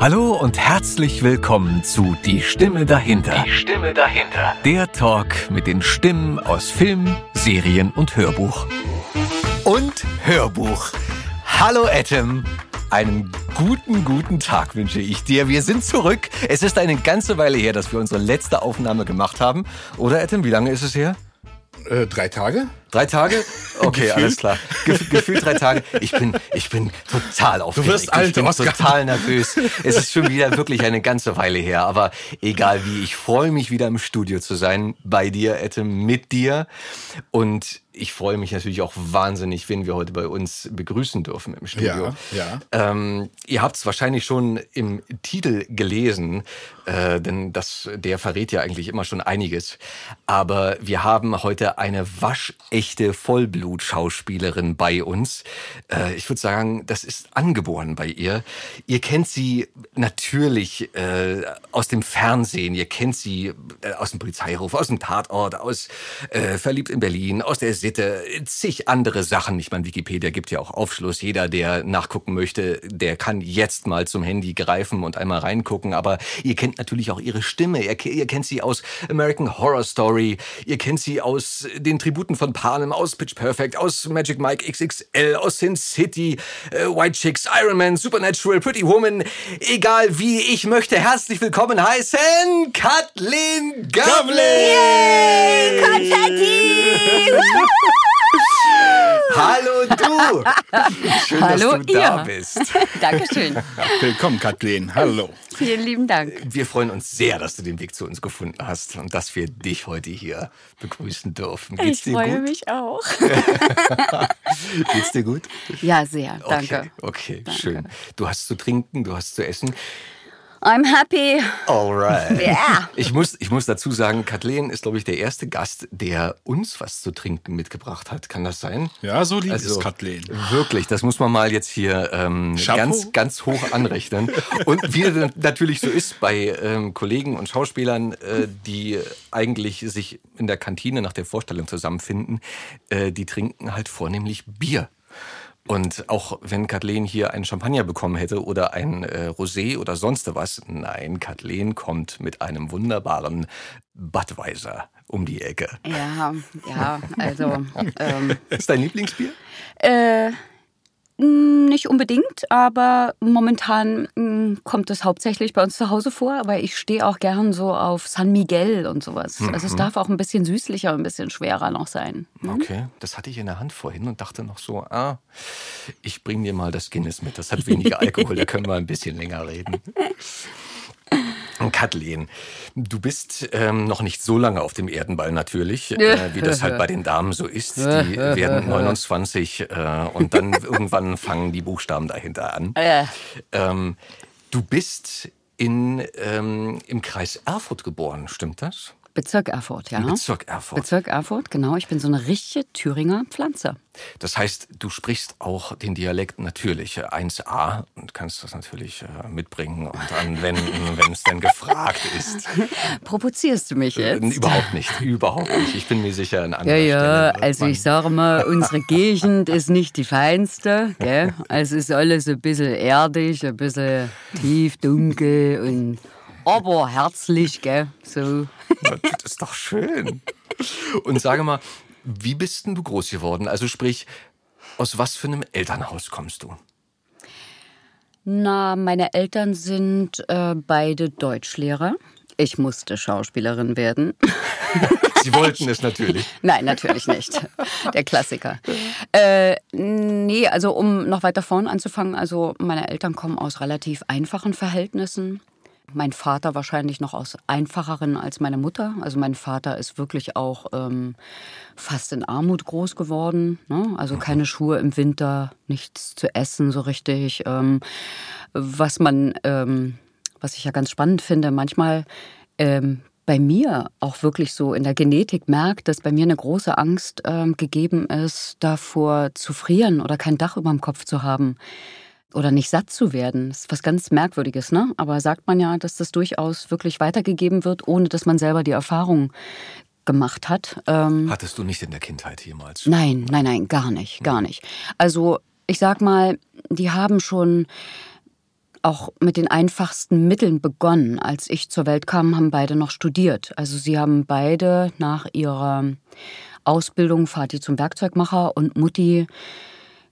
Hallo und herzlich willkommen zu Die Stimme dahinter. Die Stimme dahinter. Der Talk mit den Stimmen aus Film, Serien und Hörbuch. Und Hörbuch. Hallo Adam. Einen guten, guten Tag wünsche ich dir. Wir sind zurück. Es ist eine ganze Weile her, dass wir unsere letzte Aufnahme gemacht haben. Oder Adam, wie lange ist es her? Äh, drei Tage? Drei Tage? Okay, alles klar. Gef gefühlt drei Tage. Ich bin, ich bin total aufgeregt. Du wirst alt, ich bin Oscar. total nervös. Es ist schon wieder wirklich eine ganze Weile her. Aber egal wie, ich freue mich wieder im Studio zu sein. Bei dir, Etem, mit dir. Und ich freue mich natürlich auch wahnsinnig, wenn wir heute bei uns begrüßen dürfen im Studio. Ja, ja. Ähm, ihr habt es wahrscheinlich schon im Titel gelesen, äh, denn das, der verrät ja eigentlich immer schon einiges. Aber wir haben heute eine waschechte Vollblut-Schauspielerin bei uns. Äh, ich würde sagen, das ist angeboren bei ihr. Ihr kennt sie natürlich äh, aus dem Fernsehen, ihr kennt sie äh, aus dem Polizeiruf, aus dem Tatort, aus äh, Verliebt in Berlin, aus der Sitte, zig andere Sachen. Ich meine, Wikipedia gibt ja auch Aufschluss. Jeder, der nachgucken möchte, der kann jetzt mal zum Handy greifen und einmal reingucken. Aber ihr kennt natürlich auch ihre Stimme. Ihr, ihr kennt sie aus American Horror Story. Ihr kennt sie aus den Tributen von Panem, aus Pitch Perfect, aus Magic Mike XXL, aus Sin City, äh, White Chicks, Iron Man, Supernatural, Pretty Woman. Egal wie, ich möchte herzlich willkommen heißen Kathleen Gavlin! Yay, Konfetti! Hallo du! Schön, Hallo dass du da ihr. bist. Dankeschön. Willkommen, Kathleen. Hallo. Vielen lieben Dank. Wir freuen uns sehr, dass du den Weg zu uns gefunden hast und dass wir dich heute hier begrüßen dürfen. Geht's Ich dir freue gut? mich auch. Geht's dir gut? Ja, sehr. Danke. Okay, okay Danke. schön. Du hast zu trinken, du hast zu essen. I'm happy. Alright. Ja. Ich muss, ich muss dazu sagen, Kathleen ist, glaube ich, der erste Gast, der uns was zu trinken mitgebracht hat. Kann das sein? Ja, so lieb Also ist Kathleen. Wirklich, das muss man mal jetzt hier ähm, ganz, ganz hoch anrechnen. Und wie das natürlich so ist bei ähm, Kollegen und Schauspielern, äh, die eigentlich sich in der Kantine nach der Vorstellung zusammenfinden, äh, die trinken halt vornehmlich Bier. Und auch wenn Kathleen hier einen Champagner bekommen hätte oder ein äh, Rosé oder sonst was, nein, Kathleen kommt mit einem wunderbaren Budweiser um die Ecke. Ja, ja, also ähm, Ist dein Lieblingsbier? äh, nicht unbedingt, aber momentan mh, kommt es hauptsächlich bei uns zu Hause vor. Aber ich stehe auch gern so auf San Miguel und sowas. Also es darf auch ein bisschen süßlicher, ein bisschen schwerer noch sein. Okay, das hatte ich in der Hand vorhin und dachte noch so, ah, ich bring dir mal das Guinness mit. Das hat weniger Alkohol, da können wir ein bisschen länger reden. Kathleen, du bist ähm, noch nicht so lange auf dem Erdenball natürlich, äh, wie das halt bei den Damen so ist. Die werden 29 äh, und dann irgendwann fangen die Buchstaben dahinter an. Äh, Ähm, du bist in, ähm, im Kreis Erfurt geboren, stimmt das? Bezirk Erfurt, ja. Bezirk Erfurt. Bezirk Erfurt, genau. Ich bin so eine richtige Thüringer Pflanze. Das heißt, du sprichst auch den Dialekt natürlich äh, 1a und kannst das natürlich äh, mitbringen und anwenden, wenn es denn gefragt ist. Provozierst du mich Äh, jetzt? Überhaupt nicht, überhaupt nicht. Ich bin mir sicher Ja, anderer ja, Stelle. wird also ich sage mal, unsere Gegend ist nicht die feinste. Gell? Also ist alles ein bisschen erdig, ein bisschen tief, dunkel und aber herzlich, gell? So. Das ist doch schön. Und sage mal, wie bist denn du groß geworden? Also sprich, aus was für einem Elternhaus kommst du? Na, meine Eltern sind äh, beide Deutschlehrer. Ich musste Schauspielerin werden. Sie wollten es natürlich. Nein, natürlich nicht. Der Klassiker. Äh, nee, also um noch weiter vorn anzufangen, also meine Eltern kommen aus relativ einfachen Verhältnissen. Mein Vater wahrscheinlich noch aus einfacheren als meine Mutter. Also mein Vater ist wirklich auch ähm, fast in Armut groß geworden. Ne? Also keine Schuhe im Winter, nichts zu essen so richtig. Ähm, was man, ähm, was ich ja ganz spannend finde, manchmal ähm, bei mir auch wirklich so in der Genetik merkt, dass bei mir eine große Angst ähm, gegeben ist, davor zu frieren oder kein Dach über dem Kopf zu haben oder nicht satt zu werden. Das ist was ganz Merkwürdiges, ne? Aber sagt man ja, dass das durchaus wirklich weitergegeben wird, ohne dass man selber die Erfahrung gemacht hat. Ähm, Hattest du nicht in der Kindheit jemals? Nein, nein, nein, gar nicht, gar nicht. Also ich sag mal, die haben schon auch mit den einfachsten Mitteln begonnen. Als ich zur Welt kam, haben beide noch studiert. Also sie haben beide nach ihrer Ausbildung, Vati zum Werkzeugmacher und Mutti,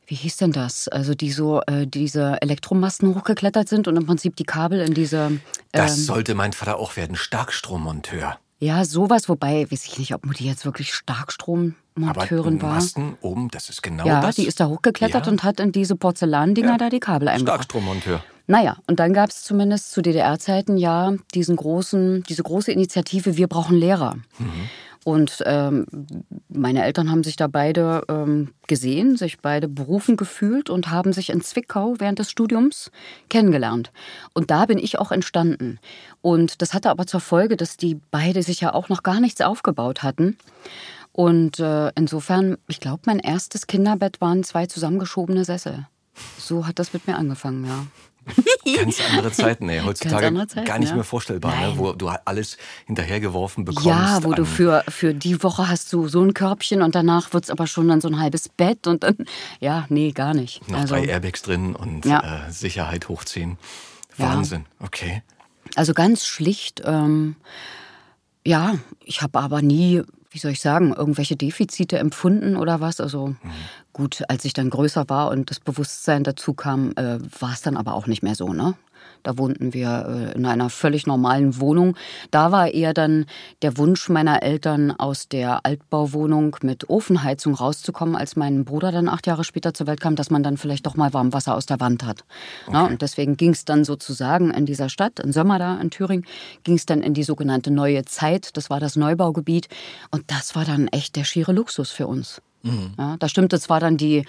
wie hieß denn das? Also die so äh, diese Elektromasten hochgeklettert sind und im Prinzip die Kabel in diese. Ähm, das sollte mein Vater auch werden, Starkstrommonteur. Ja, sowas, wobei, weiß ich nicht, ob Mutti jetzt wirklich Starkstrommonteurin war. Masten oben, das ist genau ja, das. die ist da hochgeklettert Ja. und hat in diese Porzellandinger Ja. da die Kabel eingebracht. Starkstrommonteur. Naja, und dann gab es zumindest zu DDR-Zeiten ja diesen großen, diese große Initiative, wir brauchen Lehrer. Und ähm, meine Eltern haben sich da beide ähm, gesehen, sich beide berufen gefühlt und haben sich in Zwickau während des Studiums kennengelernt. Und da bin ich auch entstanden. Und das hatte aber zur Folge, dass die beide sich ja auch noch gar nichts aufgebaut hatten. Und äh, insofern, ich glaube, mein erstes Kinderbett waren zwei zusammengeschobene Sessel. So hat das mit mir angefangen, ja. Ganz andere Zeiten, ey. Heutzutage andere Zeiten, gar nicht ja. mehr vorstellbar, ne? Wo du alles hinterhergeworfen bekommst. Ja, wo du für, für die Woche hast du so ein Körbchen und danach wird es aber schon dann so ein halbes Bett und dann, ja, nee, gar nicht. noch Also, drei Airbags drin und Ja. äh, Sicherheit hochziehen. Ja. Wahnsinn, okay. also ganz schlicht, ähm, ja, ich habe aber nie, wie soll ich sagen, irgendwelche Defizite empfunden oder was. Also gut, als ich dann größer war und das Bewusstsein dazu kam, äh, war es dann aber auch nicht mehr so, ne? Da wohnten wir äh, in einer völlig normalen Wohnung. Da war eher dann der Wunsch meiner Eltern, aus der Altbauwohnung mit Ofenheizung rauszukommen, als mein Bruder dann acht Jahre später zur Welt kam, dass man dann vielleicht doch mal Warmwasser aus der Wand hat. Ja, und deswegen ging es dann sozusagen in dieser Stadt, in Sömmer da, in Thüringen, ging es dann in die sogenannte Neue Zeit. Das war das Neubaugebiet. Und das war dann echt der schiere Luxus für uns. Ja, da stimmte zwar dann die,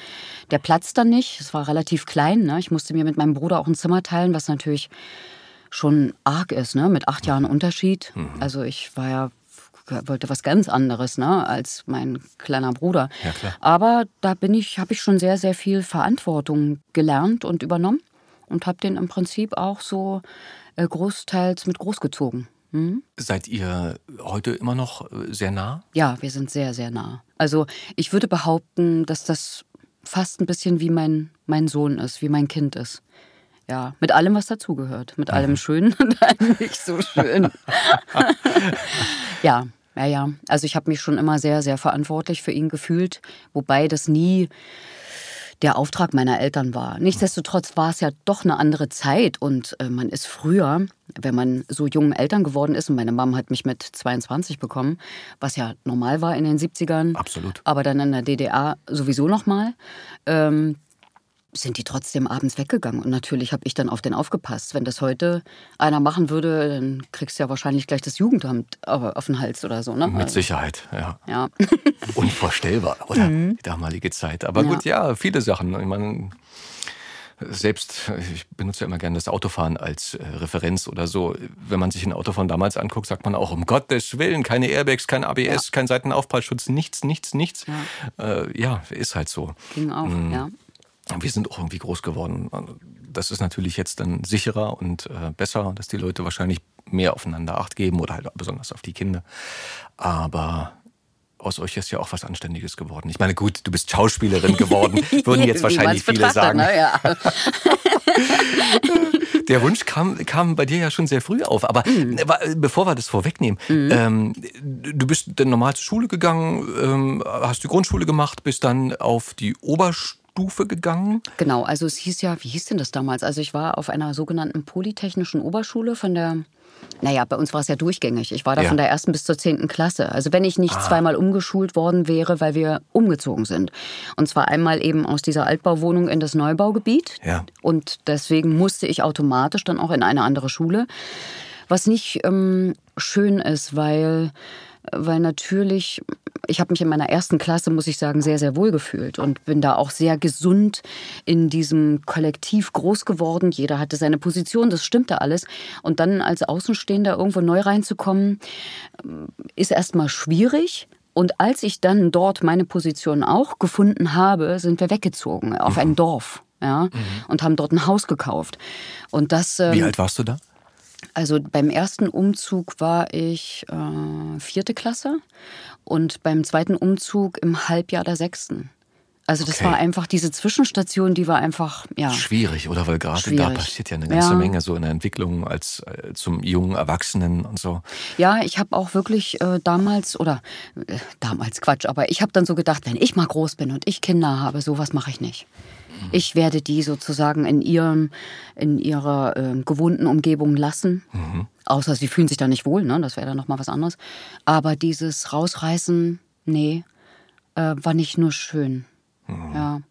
der Platz dann nicht, es war relativ klein. Ne? Ich musste mir mit meinem Bruder auch ein Zimmer teilen, was natürlich schon arg ist, ne? mit acht Jahren Unterschied. Also ich war ja, wollte was ganz anderes ne? als mein kleiner Bruder. Ja. Aber da bin ich, habe ich schon sehr, sehr viel Verantwortung gelernt und übernommen und habe den im Prinzip auch so äh, großteils mit großgezogen. Hm? Seid ihr heute immer noch äh, sehr nah? Ja, wir sind sehr, sehr nah. Also ich würde behaupten, dass das fast ein bisschen wie mein, mein Sohn ist, wie mein Kind ist. Ja, mit allem, was dazugehört. Mit allem Schönen und allem nicht so schön. ja, ja, ja. Also ich habe mich schon immer sehr, sehr verantwortlich für ihn gefühlt, wobei das nie der Auftrag meiner Eltern war. Nichtsdestotrotz war es ja doch eine andere Zeit und äh, man ist früher, wenn man so jungen Eltern geworden ist, und meine Mom hat mich mit 22 bekommen, was ja normal war in den 70ern, Absolut. aber dann in der DDR sowieso nochmal, ähm, sind die trotzdem abends weggegangen. Und natürlich habe ich dann auf den aufgepasst. Wenn das heute einer machen würde, dann kriegst du ja wahrscheinlich gleich das Jugendamt aber auf den Hals oder so. Ne? Mit Sicherheit, ja. Ja. Unvorstellbar, oder? Die damalige Zeit. Aber Mhm. Ja. gut, ja, viele Sachen. Ich meine, selbst, ich benutze ja immer gerne das Autofahren als äh, Referenz oder so. Wenn man sich ein Auto von damals anguckt, sagt man auch, um Gottes Willen, keine Airbags, kein ABS, kein Seitenaufprallschutz, nichts, nichts, nichts. Ja, äh, ja ist halt so. Ging auch, Mhm. ja. Wir sind auch irgendwie groß geworden. Das ist natürlich jetzt dann sicherer und äh, besser, dass die Leute wahrscheinlich mehr aufeinander Acht geben oder halt besonders auf die Kinder. Aber aus euch ist ja auch was Anständiges geworden. Ich meine, gut, du bist Schauspielerin geworden, würden jetzt wahrscheinlich viele sagen. Ne? Ja. Der Wunsch kam, kam bei dir ja schon sehr früh auf. Aber Mhm. bevor wir das vorwegnehmen, ähm, du bist dann normal zur Schule gegangen, ähm, hast die Grundschule gemacht, bist dann auf die Oberstufe gegangen. Genau, also es hieß ja, wie hieß denn das damals? Also ich war auf einer sogenannten Polytechnischen Oberschule von der, naja, bei uns war es ja durchgängig. Ich war da Ja. von der ersten bis zur zehnten Klasse. Also wenn ich nicht zweimal umgeschult worden wäre, weil wir umgezogen sind. Und zwar einmal eben aus dieser Altbauwohnung in das Neubaugebiet. Ja. Und deswegen musste ich automatisch dann auch in eine andere Schule. Was nicht ähm, schön ist, weil, weil natürlich, ich habe mich in meiner ersten Klasse, muss ich sagen, sehr, sehr wohl gefühlt und bin da auch sehr gesund in diesem Kollektiv groß geworden. Jeder hatte seine Position, das stimmte alles. Und dann als Außenstehender irgendwo neu reinzukommen, ist erstmal schwierig. Und als ich dann dort meine Position auch gefunden habe, sind wir weggezogen auf ein Dorf. Ja, und haben dort ein Haus gekauft. Und das, ähm, Wie alt warst du da? Also beim ersten Umzug war ich äh, vierte Klasse und beim zweiten Umzug im Halbjahr der sechsten. Also das Okay. war einfach diese Zwischenstation, die war einfach, ja. Schwierig, oder? Weil gerade da passiert ja eine ganze Ja. Menge so in der Entwicklung als äh, zum jungen Erwachsenen und so. Ja, ich habe auch wirklich äh, damals, oder äh, damals Quatsch, aber ich habe dann so gedacht, wenn ich mal groß bin und ich Kinder habe, sowas mache ich nicht. Ich werde die sozusagen in, ihrem, in ihrer äh, gewohnten Umgebung lassen. Außer sie fühlen sich da nicht wohl, ne? das wäre dann nochmal was anderes. Aber dieses Rausreißen, nee, äh, war nicht nur schön. Ja.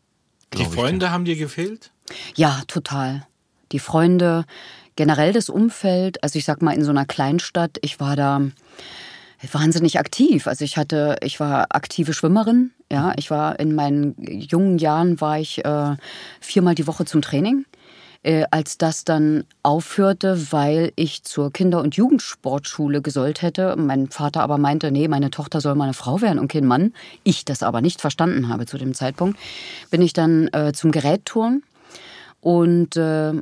Die Freunde haben dir gefehlt? Ja, total. Die Freunde, generell das Umfeld, also ich sag mal in so einer Kleinstadt, ich war da wahnsinnig aktiv. Also ich hatte, ich war aktive Schwimmerin, ja, ich war in meinen jungen Jahren war ich äh, viermal die Woche zum Training. Äh, als das dann aufhörte, weil ich zur Kinder- und Jugendsportschule gesollt hätte, mein Vater aber meinte, nee, meine Tochter soll mal eine Frau werden und kein Mann, ich das aber nicht verstanden habe zu dem Zeitpunkt, bin ich dann äh, zum Gerätturnen. Und äh,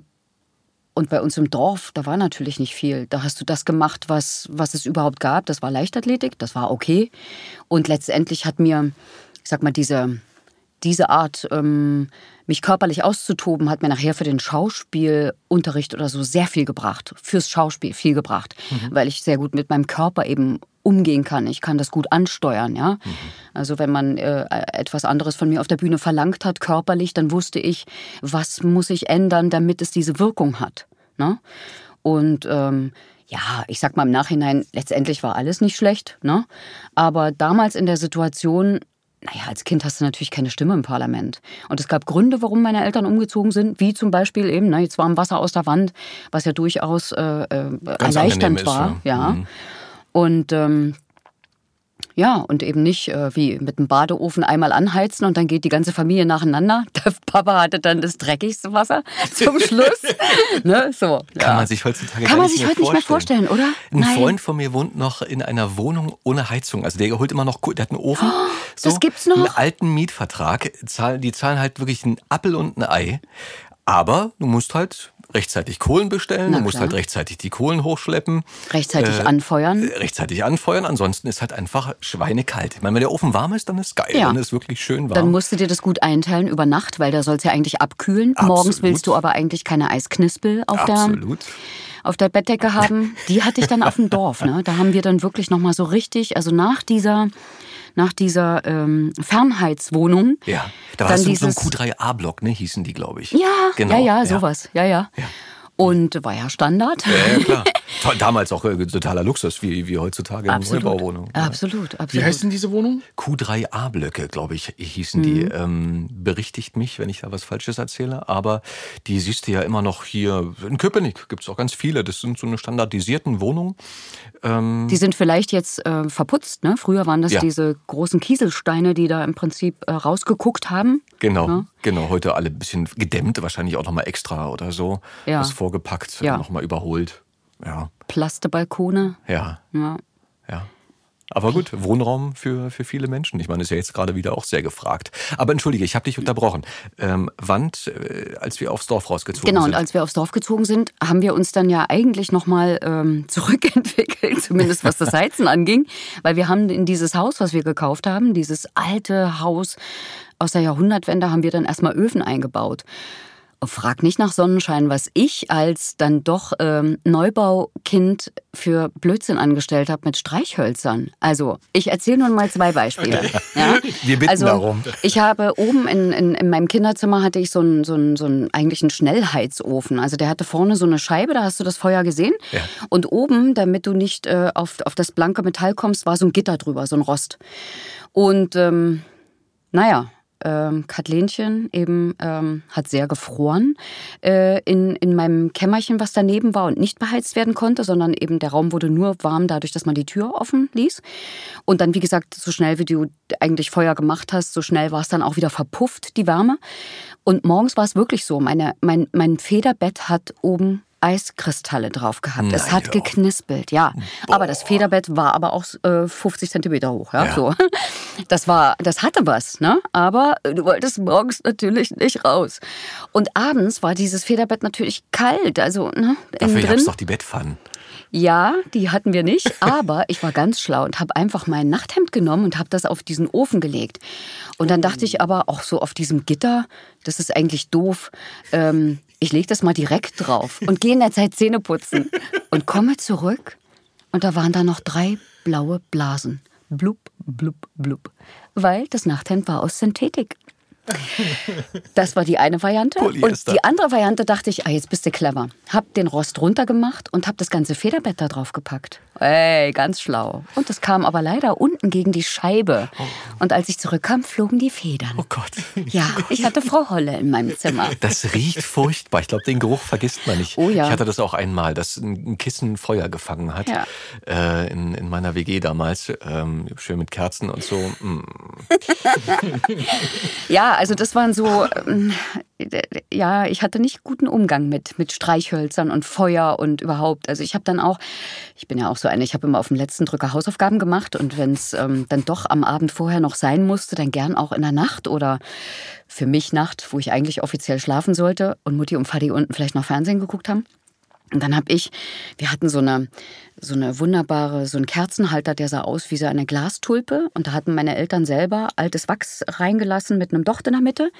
und bei uns im Dorf, da war natürlich nicht viel. Da hast du das gemacht, was, was es überhaupt gab. Das war Leichtathletik, das war okay. Und letztendlich hat mir, ich sag mal, diese, diese Art, ähm, mich körperlich auszutoben, hat mir nachher für den Schauspielunterricht oder so sehr viel gebracht. Fürs Schauspiel viel gebracht. Weil ich sehr gut mit meinem Körper eben umgehen kann. Ich kann das gut ansteuern, ja. Also wenn man äh, etwas anderes von mir auf der Bühne verlangt hat, körperlich, dann wusste ich, was muss ich ändern, damit es diese Wirkung hat. Ne? Und ähm, ja, ich sag mal im Nachhinein, letztendlich war alles nicht schlecht, ne? Aber damals in der Situation, naja, als Kind hast du natürlich keine Stimme im Parlament. Und es gab Gründe, warum meine Eltern umgezogen sind, wie zum Beispiel eben, ne, jetzt war am Wasser aus der Wand, was ja durchaus äh, äh, erleichternd ist, war, ja. ja. Mhm. Und ähm, ja, und eben nicht äh, wie mit dem Badeofen einmal anheizen und dann geht die ganze Familie nacheinander. Der Papa hatte dann das dreckigste Wasser zum Schluss. ne, so. Kann ja. man sich heutzutage Kann man sich mehr heute nicht mehr vorstellen, oder? Ein Nein. Freund von mir wohnt noch in einer Wohnung ohne Heizung. Also der holt immer noch, der hat einen Ofen. so, das gibt's noch? Einen alten Mietvertrag. Die zahlen halt wirklich einen Appel und ein Ei. Aber du musst halt rechtzeitig Kohlen bestellen, Na du musst klar. halt rechtzeitig die Kohlen hochschleppen. Rechtzeitig Äh, anfeuern. Rechtzeitig anfeuern, ansonsten ist halt einfach schweinekalt. Ich meine, wenn der Ofen warm ist, dann ist geil. Ja. Dann ist wirklich schön warm. Dann musst du dir das gut einteilen über Nacht, weil da soll es ja eigentlich abkühlen. Morgens Absolut. willst du aber eigentlich keine Eisknispel auf der, Absolut. auf der Bettdecke haben. Die hatte ich dann auf dem Dorf. Ne? Da haben wir dann wirklich nochmal so richtig, also nach dieser, nach dieser ähm, Fernheitswohnung. Ja, da war dann so, so ein dieses- Q3A-Block, ne, hießen die, glaube ich. Ja, genau. ja, ja, sowas. Ja, ja. Und war ja Standard. Ja, ja, klar. Damals auch äh, totaler Luxus, wie, wie heutzutage in. Neubauwohnungen. Absolut, absolut. Wie heißt denn diese Wohnung? Q3A-Blöcke, glaube ich, hießen die. Mhm. Ähm, berichtigt mich, wenn ich da was Falsches erzähle. Aber die siehst du ja immer noch hier. In Köpenick gibt es auch ganz viele. Das sind so eine standardisierten Wohnungen. Ähm, Die sind vielleicht jetzt äh, verputzt, ne? Früher waren das Ja. diese großen Kieselsteine, die da im Prinzip äh, rausgeguckt haben. genau, Ja. genau. Heute alle ein bisschen gedämmt, wahrscheinlich auch nochmal extra oder so. Ja. Was vorgepackt, Ja. nochmal überholt. Ja, Plastebalkone. ja, Ja. ja. Aber gut, Wohnraum für, für viele Menschen. Ich meine, ist ja jetzt gerade wieder auch sehr gefragt. Aber entschuldige, ich habe dich unterbrochen. Ähm, Wand, äh, als wir aufs Dorf rausgezogen Genau, sind. und als wir aufs Dorf gezogen sind, haben wir uns dann ja eigentlich nochmal ähm, zurückentwickelt, zumindest was das Heizen anging. Weil wir haben in dieses Haus, was wir gekauft haben, dieses alte Haus aus der Jahrhundertwende, haben wir dann erstmal Öfen eingebaut. Frag nicht nach Sonnenschein, was ich als dann doch ähm, Neubaukind für Blödsinn angestellt habe mit Streichhölzern. Also, ich erzähle nun mal zwei Beispiele. Ja? Wir bitten also, darum. Ich habe oben in, in, in meinem Kinderzimmer hatte ich so einen, so einen, so einen eigentlich einen Schnellheizofen. Also der hatte vorne so eine Scheibe, da hast du das Feuer gesehen. Ja. Und oben, damit du nicht äh, auf, auf das blanke Metall kommst, war so ein Gitter drüber, so ein Rost. Und ähm, naja, ähm, Katlenchen eben ähm, hat sehr gefroren äh, in, in meinem Kämmerchen, was daneben war und nicht beheizt werden konnte, sondern eben der Raum wurde nur warm dadurch, dass man die Tür offen ließ. Und dann, wie gesagt, so schnell wie du eigentlich Feuer gemacht hast, so schnell war es dann auch wieder verpufft, die Wärme. Und morgens war es wirklich so, meine, mein, mein Federbett hat oben Eiskristalle drauf gehabt. es Nein, hat doch. geknispelt, ja. Aber das Federbett war aber auch äh, 50 Zentimeter hoch, ja, Ja. so. Das war, das hatte was, ne? Aber du wolltest morgens natürlich nicht raus. Und abends war dieses Federbett natürlich kalt, also ne, Dafür drin. doch die Bettpfannen. Ja, die hatten wir nicht, aber ich war ganz schlau und habe einfach mein Nachthemd genommen und habe das auf diesen Ofen gelegt. Und dann dachte ich aber auch so auf diesem Gitter, das ist eigentlich doof. Ähm, ich lege das mal direkt drauf und gehe in der Zeit Zähne putzen und komme zurück und da waren da noch drei blaue Blasen. Blub, blub, blub. Weil das Nachthemd war aus Synthetik. Das war die eine Variante. Polyester. Und die andere Variante dachte ich, ah, jetzt bist du clever. Hab den Rost runtergemacht und hab das ganze Federbett da drauf gepackt. Ey, ganz schlau. Und das kam aber leider unten gegen die Scheibe. Und als ich zurückkam, flogen die Federn. Oh Gott. Ja, ich hatte Frau Holle in meinem Zimmer. Das riecht furchtbar. Ich glaube, den Geruch vergisst man nicht. Oh ja. Ich hatte das auch einmal, dass ein Kissen Feuer gefangen hat. Ja. Äh, in, in meiner WG damals. Ähm, schön mit Kerzen und so. Mm. Ja, also das waren so, ähm, ja, ich hatte nicht guten Umgang mit, mit Streichhölzern und Feuer und überhaupt. Also ich habe dann auch, ich bin ja auch so eine, ich habe immer auf dem letzten Drücker Hausaufgaben gemacht und wenn es ähm, dann doch am Abend vorher noch sein musste, dann gern auch in der Nacht oder für mich Nacht, wo ich eigentlich offiziell schlafen sollte und Mutti und Vati unten vielleicht noch Fernsehen geguckt haben. Und dann habe ich, wir hatten so eine, so eine wunderbare, so einen Kerzenhalter, der sah aus wie so eine Glastulpe. Und da hatten meine Eltern selber altes Wachs reingelassen mit einem Docht in der Mitte.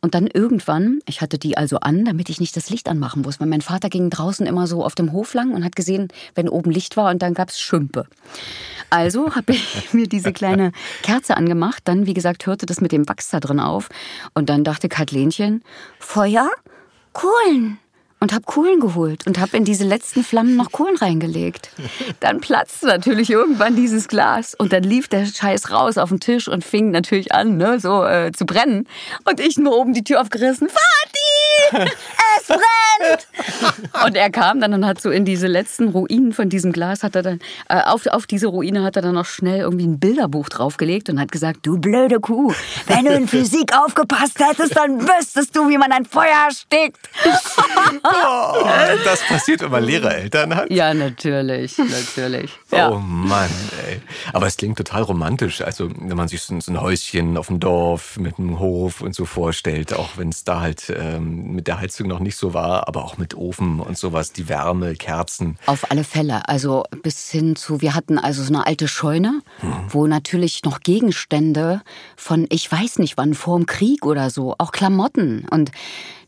Und dann irgendwann, ich hatte die also an, damit ich nicht das Licht anmachen muss, weil mein Vater ging draußen immer so auf dem Hof lang und hat gesehen, wenn oben Licht war und dann gab's Schümpe. Also habe ich mir diese kleine Kerze angemacht. Dann, wie gesagt, hörte das mit dem Wachs da drin auf. Und dann dachte Katlenchen, Feuer? Kohlen und habe Kohlen geholt und habe in diese letzten Flammen noch Kohlen reingelegt. Dann platzte natürlich irgendwann dieses Glas und dann lief der Scheiß raus auf den Tisch und fing natürlich an, ne, so äh, zu brennen. Und ich nur oben die Tür aufgerissen. Vati, es brennt! Und er kam dann und hat so in diese letzten Ruinen von diesem Glas, hat er dann, äh, auf, auf diese Ruine hat er dann noch schnell irgendwie ein Bilderbuch draufgelegt und hat gesagt, du blöde Kuh, wenn du in Physik aufgepasst hättest, dann wüsstest du, wie man ein Feuer erstickt. Oh, das passiert, wenn man Lehrereltern hat. Ja, natürlich, natürlich. Ja. Oh Mann, ey. Aber es klingt total romantisch. Also, wenn man sich so ein- so ein Häuschen auf dem Dorf mit einem Hof und so vorstellt, auch wenn es da halt ähm, mit der Heizung noch nicht so war, aber auch mit Ofen und sowas, die Wärme, Kerzen. Auf alle Fälle. Also bis hin zu, wir hatten also so eine alte Scheune, wo natürlich noch Gegenstände von, ich weiß nicht wann, vor dem Krieg oder so, auch Klamotten. Und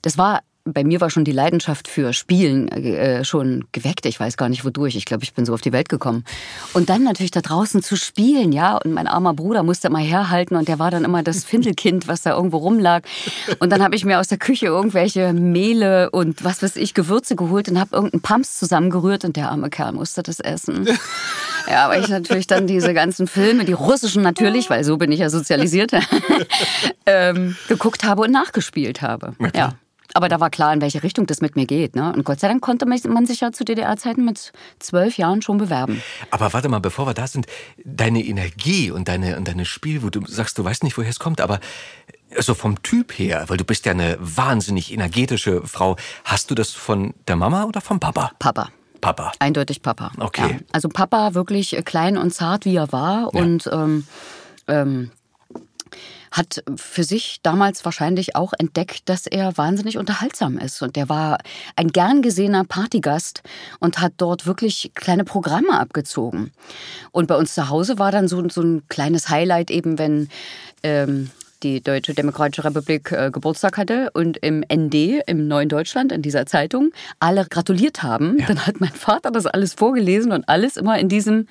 das war, bei mir war schon die Leidenschaft für Spielen äh, schon geweckt. Ich weiß gar nicht wodurch. Ich glaube, ich bin so auf die Welt gekommen. Und dann natürlich da draußen zu spielen, ja. Und mein armer Bruder musste immer herhalten und der war dann immer das Findelkind, was da irgendwo rumlag. Und dann habe ich mir aus der Küche irgendwelche Mehle und was weiß ich, Gewürze geholt und habe irgendeinen Pumps zusammengerührt und der arme Kerl musste das essen. Ja, aber ich natürlich dann diese ganzen Filme, die russischen natürlich, weil so bin ich ja sozialisiert, ähm, geguckt habe und nachgespielt habe. Ja. Aber da war klar, in welche Richtung das mit mir geht. Ne? Und Gott sei Dank konnte man sich ja zu DDR-Zeiten mit zwölf Jahren schon bewerben. Aber warte mal, bevor wir da sind, deine Energie und deine, und deine Spielwut, du sagst, du weißt nicht, woher es kommt, aber so vom Typ her, weil du bist ja eine wahnsinnig energetische Frau, hast du das von der Mama oder vom Papa? Papa. Papa. Eindeutig Papa. Okay. Ja. Also Papa wirklich klein und zart, wie er war. Ja. Und ähm, ähm, hat für sich damals wahrscheinlich auch entdeckt, dass er wahnsinnig unterhaltsam ist. Und der war ein gern gesehener Partygast und hat dort wirklich kleine Programme abgezogen. Und bei uns zu Hause war dann so, so ein kleines Highlight eben, wenn ähm, die Deutsche Demokratische Republik äh, Geburtstag hatte und im ND, im Neuen Deutschland, in dieser Zeitung, alle gratuliert haben. Dann hat mein Vater das alles vorgelesen und alles immer in diesem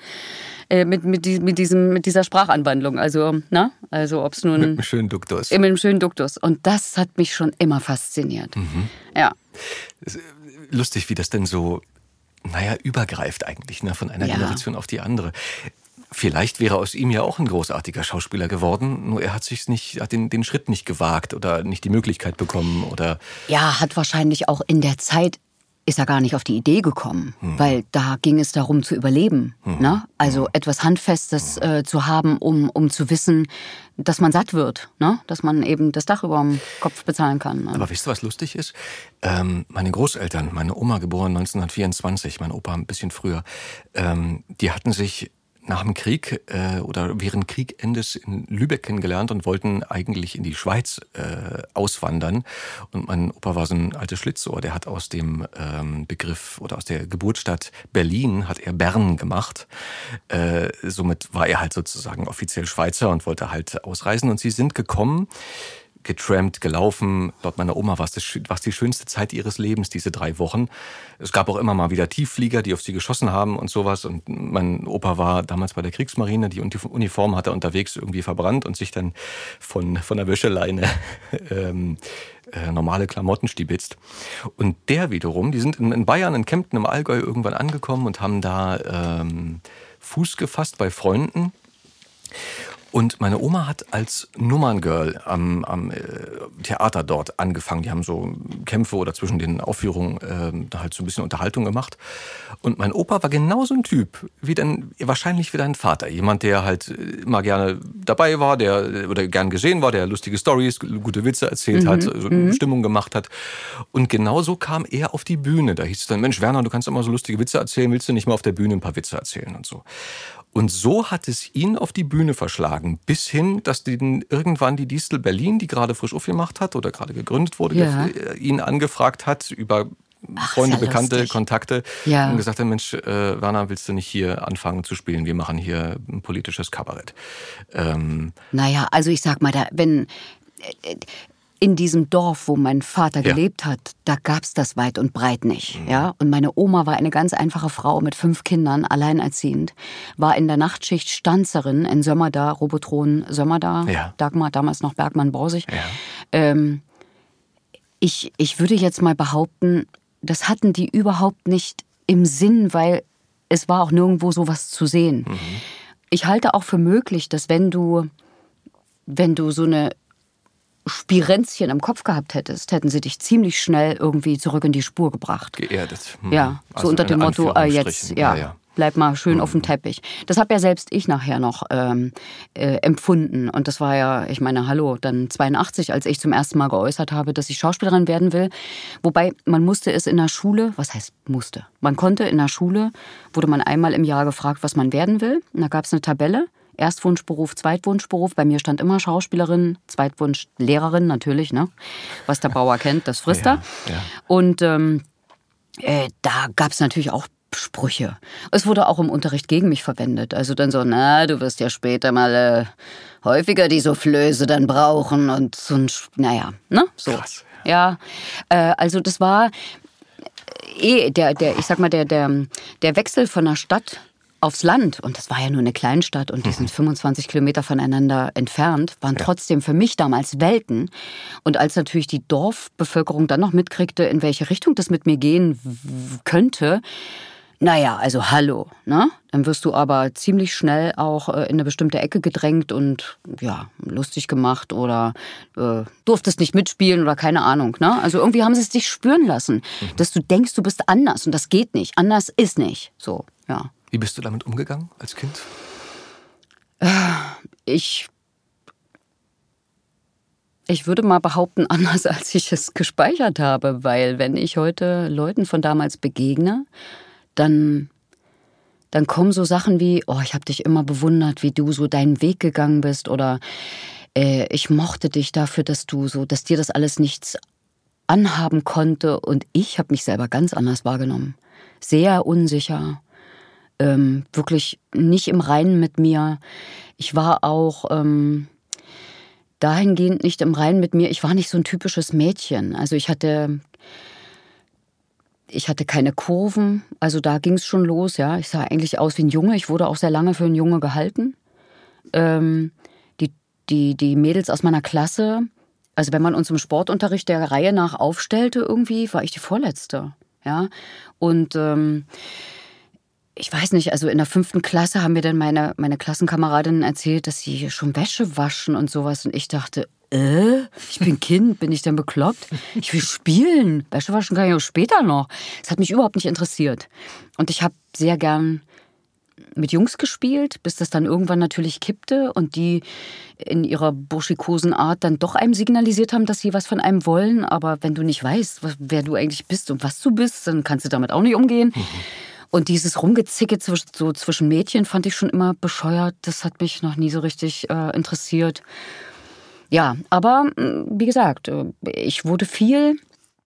äh, mit, mit, die- mit, diesem, mit dieser Sprachanwandlung. Also, na, also ob es nun Mit einem schönen Duktus. mit einem schönen Duktus. Und das hat mich schon immer fasziniert. Ja. lustig, wie das denn so, naja, übergreift eigentlich, ne, von einer Ja. Generation auf die andere. Vielleicht wäre aus ihm ja auch ein großartiger Schauspieler geworden, nur er hat sich nicht, hat den, den Schritt nicht gewagt oder nicht die Möglichkeit bekommen oder Ja, hat wahrscheinlich auch in der Zeit ist er gar nicht auf die Idee gekommen, weil da ging es darum zu überleben. Ne? Also etwas Handfestes äh, zu haben, um, um zu wissen, dass man satt wird, ne? dass man eben das Dach über dem Kopf bezahlen kann. Ne? Aber wisst ihr, was lustig ist? Ähm, meine Großeltern, meine Oma geboren 1924, mein Opa ein bisschen früher, ähm, die hatten sich nach dem Krieg äh, oder während Kriegendes in Lübeck kennengelernt und wollten eigentlich in die Schweiz äh, auswandern. Und mein Opa war so ein altes Schlitzohr, der hat aus dem ähm, Begriff oder aus der Geburtsstadt Berlin hat er Bern gemacht. Äh, somit war er halt sozusagen offiziell Schweizer und wollte halt ausreisen. Und sie sind gekommen getrampt, gelaufen. Laut meiner Oma war es, das, die schönste Zeit ihres Lebens, diese drei Wochen. Es gab auch immer mal wieder Tiefflieger, die auf sie geschossen haben und sowas. Und mein Opa war damals bei der Kriegsmarine, die Uniform hat er unterwegs irgendwie verbrannt und sich dann von, von der Wäscheleine ähm, äh, normale Klamotten stibitzt. Und der wiederum, die sind in, in, Bayern, in Kempten im Allgäu irgendwann angekommen und haben da ähm, Fuß gefasst bei Freunden. Und meine Oma hat als Nummerngirl am, am äh, Theater dort angefangen. Die haben so Kämpfe oder zwischen den Aufführungen äh, halt so ein bisschen Unterhaltung gemacht. Und mein Opa war genauso ein Typ wie dann wahrscheinlich wie dein Vater. Jemand, der halt immer gerne dabei war, der oder gern gesehen war, der lustige Stories, gute Witze erzählt mhm. hat, so mhm. Stimmung gemacht hat. Und genauso kam er auf die Bühne. Da hieß es dann, Mensch, Werner, du kannst immer so lustige Witze erzählen, willst du nicht mal auf der Bühne ein paar Witze erzählen und so. Und so hat es ihn auf die Bühne verschlagen, bis hin, dass die, irgendwann die Distel Berlin, die gerade frisch aufgemacht hat oder gerade gegründet wurde, ja. Äh, ihn angefragt hat über Ach, Freunde, Bekannte, lustig. Kontakte ja. und gesagt hat, Mensch, äh, Werner, willst du nicht hier anfangen zu spielen? Wir machen hier ein politisches Kabarett. Ähm, naja, also ich sag mal, da, wenn äh, in diesem Dorf, wo mein Vater ja. gelebt hat, da gab's das weit und breit nicht. Mhm. Ja? Und meine Oma war eine ganz einfache Frau mit fünf Kindern, alleinerziehend, war in der Nachtschicht Stanzerin in Sömmerda, Robotron Sömmerda, ja. Dagmar, damals noch Bergmann-Borsig. Ja. Ähm, ich, ich würde jetzt mal behaupten, das hatten die überhaupt nicht im Sinn, weil es war auch nirgendwo sowas zu sehen. Mhm. Ich halte auch für möglich, dass wenn du wenn du so eine Spirenzchen im Kopf gehabt hättest, hätten sie dich ziemlich schnell irgendwie zurück in die Spur gebracht. Geerdet. Hm. Ja, so also unter dem Motto, äh, jetzt, ja, ja, ja, bleib mal schön hm. auf dem mhm. Teppich. Das habe ja selbst ich nachher noch ähm, äh, empfunden. Und das war ja, ich meine, hallo, dann 82, als ich zum ersten Mal geäußert habe, dass ich Schauspielerin werden will. Wobei, man musste es in der Schule, was heißt musste? Man konnte in der Schule, wurde man einmal im Jahr gefragt, was man werden will. Und da gab es eine Tabelle Erstwunschberuf, Zweitwunschberuf. Bei mir stand immer Schauspielerin, Zweitwunsch Lehrerin natürlich, ne? Was der Bauer kennt, das frisst er. Ja, ja. Und ähm, äh, da gab es natürlich auch Sprüche. Es wurde auch im Unterricht gegen mich verwendet. Also dann so, na, du wirst ja später mal äh, häufiger die Soufflöse dann brauchen und so ein, naja, ne? So. Krass. Ja, äh, also das war äh, eh der, der, ich sag mal, der, der, der Wechsel von der Stadt aufs Land, und das war ja nur eine Kleinstadt und die sind 25 mhm. Kilometer voneinander entfernt, waren ja. trotzdem für mich damals Welten. Und als natürlich die Dorfbevölkerung dann noch mitkriegte, in welche Richtung das mit mir gehen könnte, naja, also hallo, ne? Dann wirst du aber ziemlich schnell auch äh, in eine bestimmte Ecke gedrängt und ja, lustig gemacht oder äh, durftest nicht mitspielen oder keine Ahnung, ne? Also irgendwie haben sie es dich spüren lassen, mhm. dass du denkst, du bist anders und das geht nicht. Anders ist nicht. So, ja. Wie bist du damit umgegangen als Kind? Ich. Ich würde mal behaupten, anders als ich es gespeichert habe, weil wenn ich heute Leuten von damals begegne, dann, dann kommen so Sachen wie, oh, ich habe dich immer bewundert, wie du so deinen Weg gegangen bist oder äh, ich mochte dich dafür, dass du so, dass dir das alles nichts anhaben konnte und ich habe mich selber ganz anders wahrgenommen. Sehr unsicher, ähm, wirklich nicht im Reinen mit mir. Ich war auch ähm, dahingehend nicht im Reinen mit mir. Ich war nicht so ein typisches Mädchen. Also ich hatte ich hatte keine Kurven, also da ging es schon los, ja. Ich sah eigentlich aus wie ein Junge. Ich wurde auch sehr lange für einen Junge gehalten. Ähm, die, die, die Mädels aus meiner Klasse, also wenn man uns im Sportunterricht der Reihe nach aufstellte, irgendwie war ich die Vorletzte, ja. Und ähm, ich weiß nicht, also in der fünften Klasse haben mir dann meine, meine Klassenkameradinnen erzählt, dass sie schon Wäsche waschen und sowas. Und ich dachte, äh, ich bin Kind, bin ich denn bekloppt? Ich will spielen. Wäsche waschen kann ich auch später noch. Das hat mich überhaupt nicht interessiert. Und ich habe sehr gern mit Jungs gespielt, bis das dann irgendwann natürlich kippte und die in ihrer burschikosen Art dann doch einem signalisiert haben, dass sie was von einem wollen. Aber wenn du nicht weißt, wer du eigentlich bist und was du bist, dann kannst du damit auch nicht umgehen. Mhm. Und dieses Rumgezicke so zwischen Mädchen fand ich schon immer bescheuert. Das hat mich noch nie so richtig äh, interessiert. Ja, aber mm, wie gesagt, äh, ich wurde viel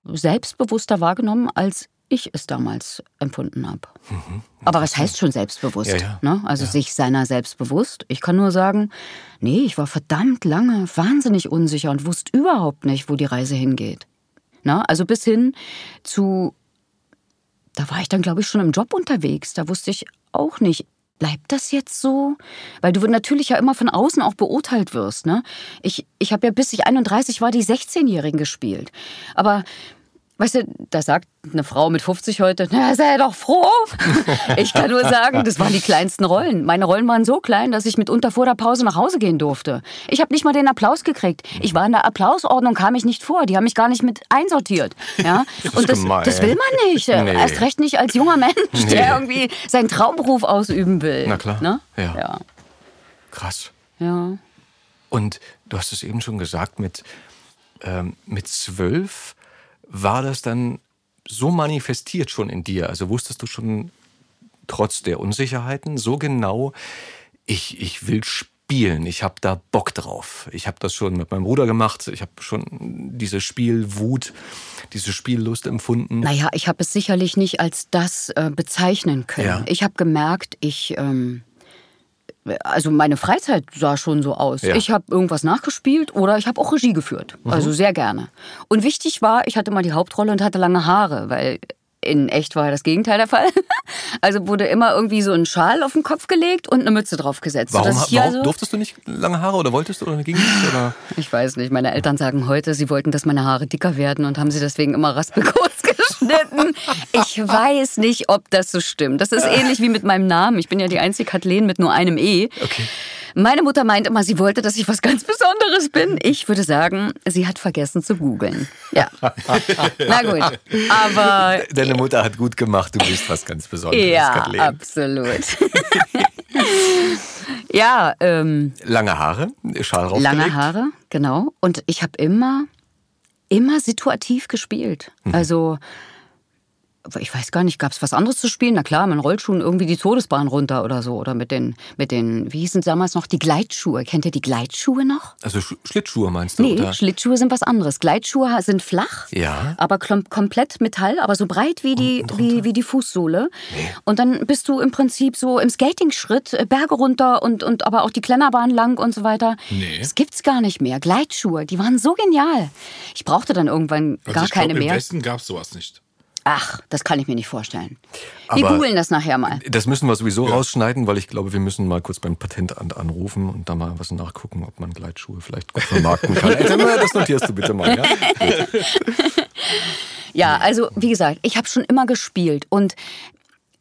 selbstbewusster wahrgenommen, als ich es damals empfunden habe. Mhm, Aber was heißt schon selbstbewusst? Ja, ja. Ne? Also ja. sich seiner selbst bewusst. Ich kann nur sagen, nee, ich war verdammt lange wahnsinnig unsicher und wusste überhaupt nicht, wo die Reise hingeht. Na, also bis hin zu, da war ich dann, glaube ich, schon im Job unterwegs. Da wusste ich auch nicht, bleibt das jetzt so? Weil du natürlich ja immer von außen auch beurteilt wirst. Ne? Ich, ich habe ja bis ich 31 war die 16-Jährigen gespielt. Aber Weißt du, da sagt eine Frau mit 50 heute, na, sei doch froh. Ich kann nur sagen, das waren die kleinsten Rollen. Meine Rollen waren so klein, dass ich mitunter vor der Pause nach Hause gehen durfte. Ich habe nicht mal den Applaus gekriegt. Ich war in der Applausordnung, kam ich nicht vor. Die haben mich gar nicht mit einsortiert. Ja? Und das, das will man nicht. Nee. Erst recht nicht als junger Mensch, nee. der irgendwie seinen Traumberuf ausüben will. Na klar. Ne? Ja. ja. Krass. Ja. Und du hast es eben schon gesagt, mit, ähm, mit zwölf war das dann so manifestiert schon in dir? Also wusstest du schon trotz der Unsicherheiten so genau, ich, ich will spielen, ich habe da Bock drauf. Ich habe das schon mit meinem Bruder gemacht, ich habe schon diese Spielwut, diese Spiellust empfunden. Naja, ich habe es sicherlich nicht als das äh, bezeichnen können. Ja. Ich habe gemerkt, ich... Ähm also meine Freizeit sah schon so aus. Ja. Ich habe irgendwas nachgespielt oder ich habe auch Regie geführt. Mhm. Also sehr gerne. Und wichtig war, ich hatte mal die Hauptrolle und hatte lange Haare, weil in echt war das Gegenteil der Fall. Also wurde immer irgendwie so ein Schal auf den Kopf gelegt und eine Mütze draufgesetzt. Warum, warum also durftest du nicht lange Haare oder wolltest du oder ging das? Oder? Ich weiß nicht. Meine Eltern sagen heute, sie wollten, dass meine Haare dicker werden und haben sie deswegen immer raspelkurz geschnitten. Ich weiß nicht, ob das so stimmt. Das ist ähnlich wie mit meinem Namen. Ich bin ja die einzige Kathleen mit nur einem E. Okay. Meine Mutter meint immer, sie wollte, dass ich was ganz Besonderes bin. Ich würde sagen, sie hat vergessen zu googeln. Ja. Na gut. Aber. Deine Mutter hat gut gemacht, du bist was ganz Besonderes. Ja, Kathleen. absolut. ja. Ähm, lange Haare, Schal. Lange Haare, genau. Und ich habe immer, immer situativ gespielt. Mhm. Also ich weiß gar nicht, gab es was anderes zu spielen? Na klar, man rollt schon irgendwie die Todesbahn runter oder so. Oder mit den, mit den wie hießen damals noch, die Gleitschuhe. Kennt ihr die Gleitschuhe noch? Also Sch Schlittschuhe meinst du? Nee, oder? Schlittschuhe sind was anderes. Gleitschuhe sind flach, ja. aber komplett Metall, aber so breit wie die, wie, wie die Fußsohle. Nee. Und dann bist du im Prinzip so im Skating-Schritt, äh, Berge runter und, und aber auch die Kletterbahn lang und so weiter. Nee. Das gibt's gar nicht mehr. Gleitschuhe, die waren so genial. Ich brauchte dann irgendwann also gar keine glaub, mehr. Im Westen gab es sowas nicht. Ach, das kann ich mir nicht vorstellen. Wir googeln das nachher mal. Das müssen wir sowieso ja. rausschneiden, weil ich glaube, wir müssen mal kurz beim Patentamt anrufen und da mal was nachgucken, ob man Gleitschuhe vielleicht gut vermarkten kann. das notierst du bitte mal, ja? ja, also wie gesagt, ich habe schon immer gespielt und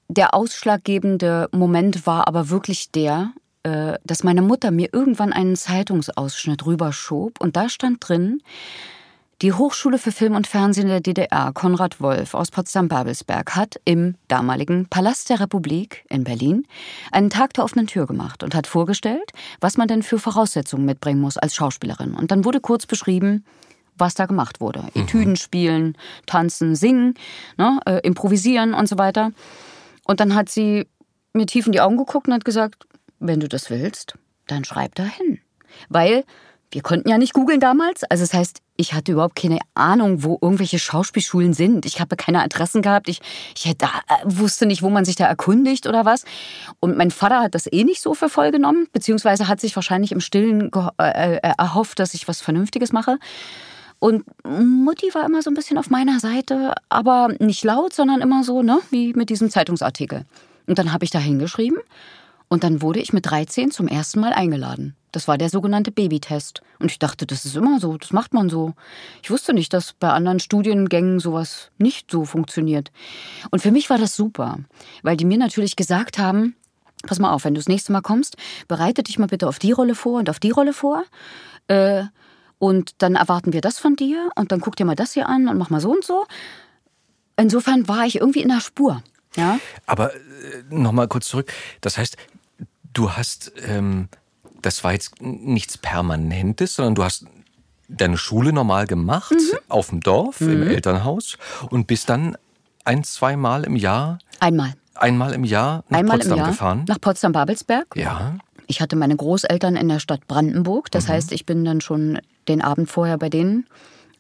der ausschlaggebende Moment war aber wirklich der, äh, dass meine Mutter mir irgendwann einen Zeitungsausschnitt rüberschob und da stand drin, die Hochschule für Film und Fernsehen der DDR, Konrad Wolf aus Potsdam-Babelsberg, hat im damaligen Palast der Republik in Berlin einen Tag der offenen Tür gemacht und hat vorgestellt, was man denn für Voraussetzungen mitbringen muss als Schauspielerin. Und dann wurde kurz beschrieben, was da gemacht wurde. Mhm. Etüden spielen, tanzen, singen, ne, äh, improvisieren und so weiter. Und dann hat sie mir tief in die Augen geguckt und hat gesagt, wenn du das willst, dann schreib da hin. Weil wir konnten ja nicht googeln damals. Also das heißt, ich hatte überhaupt keine Ahnung, wo irgendwelche Schauspielschulen sind. Ich habe keine Adressen gehabt. Ich, ich hätte, äh, wusste nicht, wo man sich da erkundigt oder was. Und mein Vater hat das eh nicht so für voll genommen, beziehungsweise hat sich wahrscheinlich im Stillen äh, äh, erhofft, dass ich was Vernünftiges mache. Und Mutti war immer so ein bisschen auf meiner Seite, aber nicht laut, sondern immer so, ne, wie mit diesem Zeitungsartikel. Und dann habe ich da hingeschrieben und dann wurde ich mit 13 zum ersten Mal eingeladen. Das war der sogenannte Babytest. Und ich dachte, das ist immer so, das macht man so. Ich wusste nicht, dass bei anderen Studiengängen sowas nicht so funktioniert. Und für mich war das super, weil die mir natürlich gesagt haben, pass mal auf, wenn du das nächste Mal kommst, bereite dich mal bitte auf die Rolle vor und auf die Rolle vor. Äh, und dann erwarten wir das von dir und dann guck dir mal das hier an und mach mal so und so. Insofern war ich irgendwie in der Spur. Ja? Aber äh, nochmal kurz zurück. Das heißt, du hast ähm, das war jetzt nichts Permanentes, sondern du hast deine Schule normal gemacht, mhm. auf dem Dorf, mhm. im Elternhaus und bist dann ein, zwei Mal im Jahr. Einmal. einmal im Jahr nach einmal Potsdam im Jahr gefahren? Nach Potsdam-Babelsberg. Ja. Ich hatte meine Großeltern in der Stadt Brandenburg. Das mhm. heißt, ich bin dann schon den Abend vorher bei denen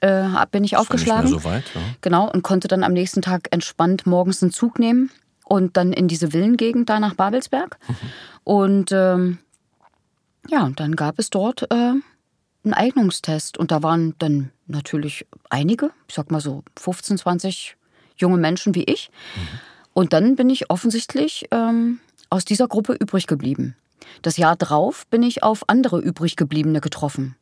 äh, bin ich das aufgeschlagen. Nicht mehr so weit, ja. Genau, und konnte dann am nächsten Tag entspannt morgens einen Zug nehmen und dann in diese Villengegend da nach Babelsberg. Mhm. Und ähm, ja, und dann gab es dort äh, einen Eignungstest und da waren dann natürlich einige, ich sag mal so 15, 20 junge Menschen wie ich. Mhm. Und dann bin ich offensichtlich ähm, aus dieser Gruppe übrig geblieben. Das Jahr drauf bin ich auf andere übrig gebliebene getroffen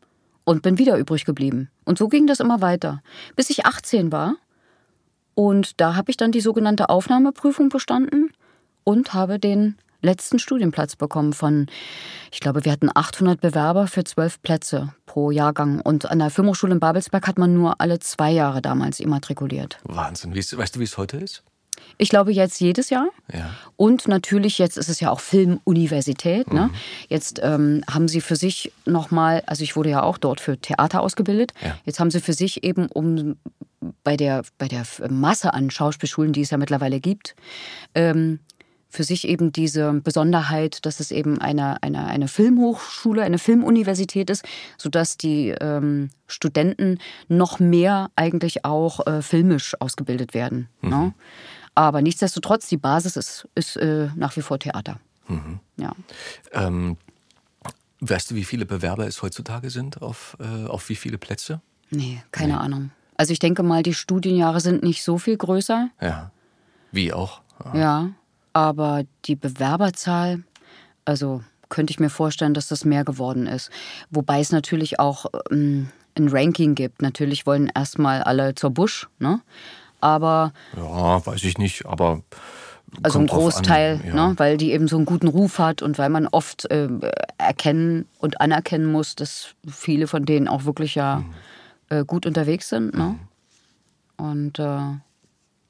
und bin wieder übrig geblieben. Und so ging das immer weiter, bis ich 18 war. Und da habe ich dann die sogenannte Aufnahmeprüfung bestanden und habe den letzten Studienplatz bekommen von, ich glaube, wir hatten 800 Bewerber für zwölf Plätze pro Jahrgang. Und an der Filmhochschule in Babelsberg hat man nur alle zwei Jahre damals immatrikuliert. Wahnsinn. Weißt du, wie es heute ist? Ich glaube jetzt jedes Jahr. Ja. Und natürlich, jetzt ist es ja auch Filmuniversität. Ne? Mhm. Ne? Jetzt ähm, haben sie für sich nochmal, also ich wurde ja auch dort für Theater ausgebildet. Ja. Jetzt haben sie für sich eben, um bei der, bei der Masse an Schauspielschulen, die es ja mittlerweile gibt, ähm, für sich eben diese Besonderheit, dass es eben eine, eine, eine Filmhochschule, eine Filmuniversität ist, sodass die ähm, Studenten noch mehr eigentlich auch äh, filmisch ausgebildet werden. Mhm. Ne? Aber nichtsdestotrotz, die Basis ist, ist äh, nach wie vor Theater. Mhm. Ja. Ähm, weißt du, wie viele Bewerber es heutzutage sind auf, äh, auf wie viele Plätze? Nee, keine nee. Ahnung. Also ich denke mal, die Studienjahre sind nicht so viel größer. Ja. Wie auch. Ja. ja. Aber die Bewerberzahl, also könnte ich mir vorstellen, dass das mehr geworden ist. Wobei es natürlich auch ähm, ein Ranking gibt. Natürlich wollen erstmal alle zur Busch, ne? Aber. Ja, weiß ich nicht, aber. Also ein Großteil, an, ja. ne, weil die eben so einen guten Ruf hat und weil man oft äh, erkennen und anerkennen muss, dass viele von denen auch wirklich ja mhm. äh, gut unterwegs sind. Ne? Mhm. Und äh,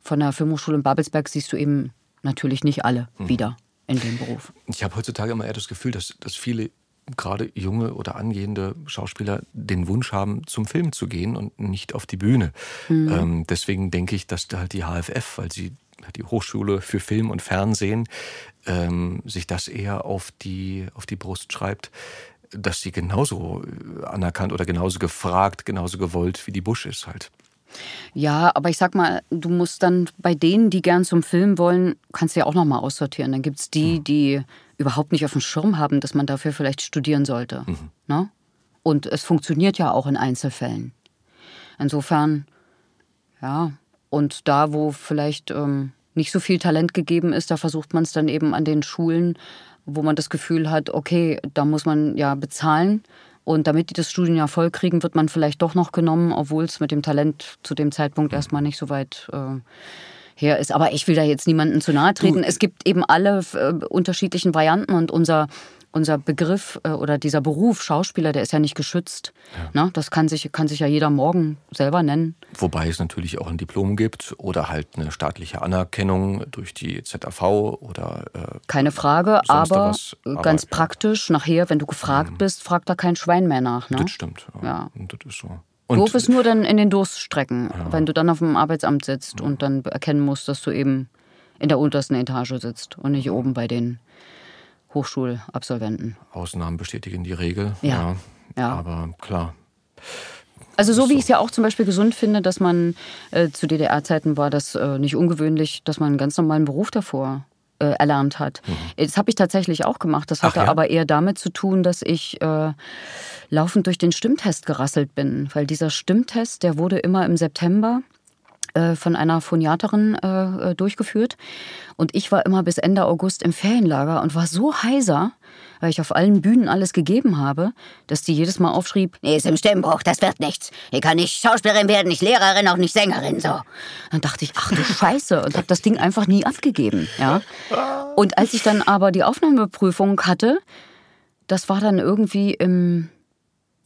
von der Filmhochschule in Babelsberg siehst du eben natürlich nicht alle mhm. wieder in dem Beruf. Ich habe heutzutage immer eher das Gefühl, dass, dass viele gerade junge oder angehende Schauspieler den Wunsch haben, zum Film zu gehen und nicht auf die Bühne. Mhm. Ähm, deswegen denke ich, dass da halt die HFF, weil sie die Hochschule für Film und Fernsehen, ähm, sich das eher auf die, auf die Brust schreibt, dass sie genauso anerkannt oder genauso gefragt, genauso gewollt wie die Busch ist halt. Ja, aber ich sag mal, du musst dann bei denen, die gern zum Film wollen, kannst du ja auch nochmal aussortieren. Dann gibt es die, hm. die überhaupt nicht auf dem Schirm haben, dass man dafür vielleicht studieren sollte. Mhm. Ne? Und es funktioniert ja auch in Einzelfällen. Insofern, ja, und da, wo vielleicht ähm, nicht so viel Talent gegeben ist, da versucht man es dann eben an den Schulen, wo man das Gefühl hat, okay, da muss man ja bezahlen. Und damit die das Studienjahr voll kriegen, wird man vielleicht doch noch genommen, obwohl es mit dem Talent zu dem Zeitpunkt erstmal nicht so weit äh, her ist. Aber ich will da jetzt niemandem zu nahe treten. Du, es gibt eben alle äh, unterschiedlichen Varianten und unser unser Begriff äh, oder dieser Beruf Schauspieler, der ist ja nicht geschützt. Ja. Ne? Das kann sich, kann sich ja jeder morgen selber nennen. Wobei es natürlich auch ein Diplom gibt oder halt eine staatliche Anerkennung durch die ZAV oder. Äh, Keine Frage, aber, aber, ganz ja. praktisch, nachher, wenn du gefragt mhm. bist, fragt da kein Schwein mehr nach. Ne? Das stimmt. Ja. ja. Und das ist so. Und Doof ist nur dann in den Durststrecken, ja. wenn du dann auf dem Arbeitsamt sitzt und dann erkennen musst, dass du eben in der untersten Etage sitzt und nicht oben bei den Hochschulabsolventen. Ausnahmen bestätigen die Regel. Ja. ja. ja. Aber klar. Also so wie ich es ja auch zum Beispiel gesund finde, dass man äh, zu DDR-Zeiten war das äh, nicht ungewöhnlich, dass man einen ganz normalen Beruf davor äh, erlernt hat. Mhm. Das habe ich tatsächlich auch gemacht. Das hatte ja? aber eher damit zu tun, dass ich äh, laufend durch den Stimmtest gerasselt bin. Weil dieser Stimmtest, der wurde immer im September äh, von einer Phoniaterin äh, äh, durchgeführt. Und ich war immer bis Ende August im Ferienlager und war so heiser, weil ich auf allen Bühnen alles gegeben habe, dass die jedes Mal aufschrieb, nee, ist im Stimmbruch, das wird nichts. Ich kann nicht Schauspielerin werden, nicht Lehrerin, auch nicht Sängerin, so. Dann dachte ich, ach du Scheiße, und habe das Ding einfach nie abgegeben, ja. Und als ich dann aber die Aufnahmeprüfung hatte, das war dann irgendwie im,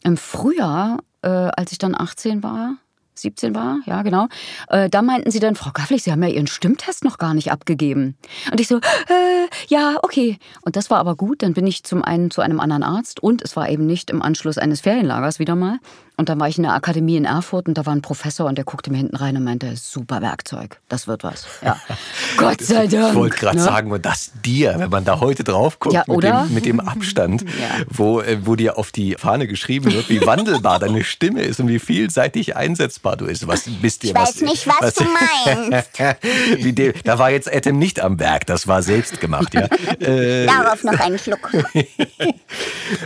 im Frühjahr, äh, als ich dann 18 war, 17 war, ja genau. Äh, da meinten sie dann, Frau Gafflich, Sie haben ja Ihren Stimmtest noch gar nicht abgegeben. Und ich so, äh, ja, okay. Und das war aber gut. Dann bin ich zum einen zu einem anderen Arzt und es war eben nicht im Anschluss eines Ferienlagers wieder mal. Und dann war ich in der Akademie in Erfurt und da war ein Professor und der guckte mir hinten rein und meinte, super Werkzeug, das wird was. Ja. Gott sei Dank. Ich wollte gerade ne? sagen, und das dir, wenn man da heute drauf guckt, ja, mit, dem, mit, dem, Abstand, ja. wo, äh, wo dir auf die Fahne geschrieben wird, wie wandelbar deine Stimme ist und wie vielseitig einsetzbar du bist. Was bist dir, ich weiß was, nicht, was, was du meinst. dem, da war jetzt Etem nicht am Werk, das war selbst gemacht. Ja. Äh, Darauf noch einen Schluck.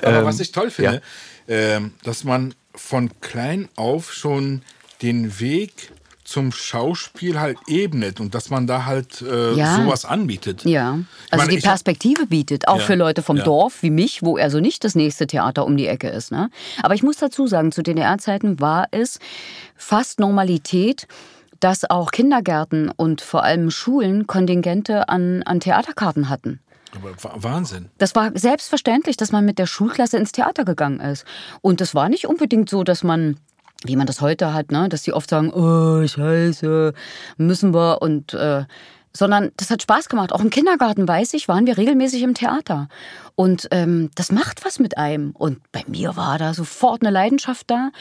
Aber was ich toll finde, ja. äh, dass man von klein auf schon den Weg zum Schauspiel halt ebnet und dass man da halt äh, ja. sowas anbietet. Ja, also meine, die Perspektive bietet, auch ja. für Leute vom ja. Dorf wie mich, wo also nicht das nächste Theater um die Ecke ist. Ne? Aber ich muss dazu sagen, zu DDR-Zeiten war es fast Normalität, dass auch Kindergärten und vor allem Schulen Kontingente an, an Theaterkarten hatten. Aber Wahnsinn. Das war selbstverständlich, dass man mit der Schulklasse ins Theater gegangen ist. Und das war nicht unbedingt so, dass man wie man das heute hat, ne, dass die oft sagen, oh, scheiße, müssen wir und äh, sondern das hat Spaß gemacht. Auch im Kindergarten, weiß ich, waren wir regelmäßig im Theater. Und ähm, das macht was mit einem. Und bei mir war da sofort eine Leidenschaft da.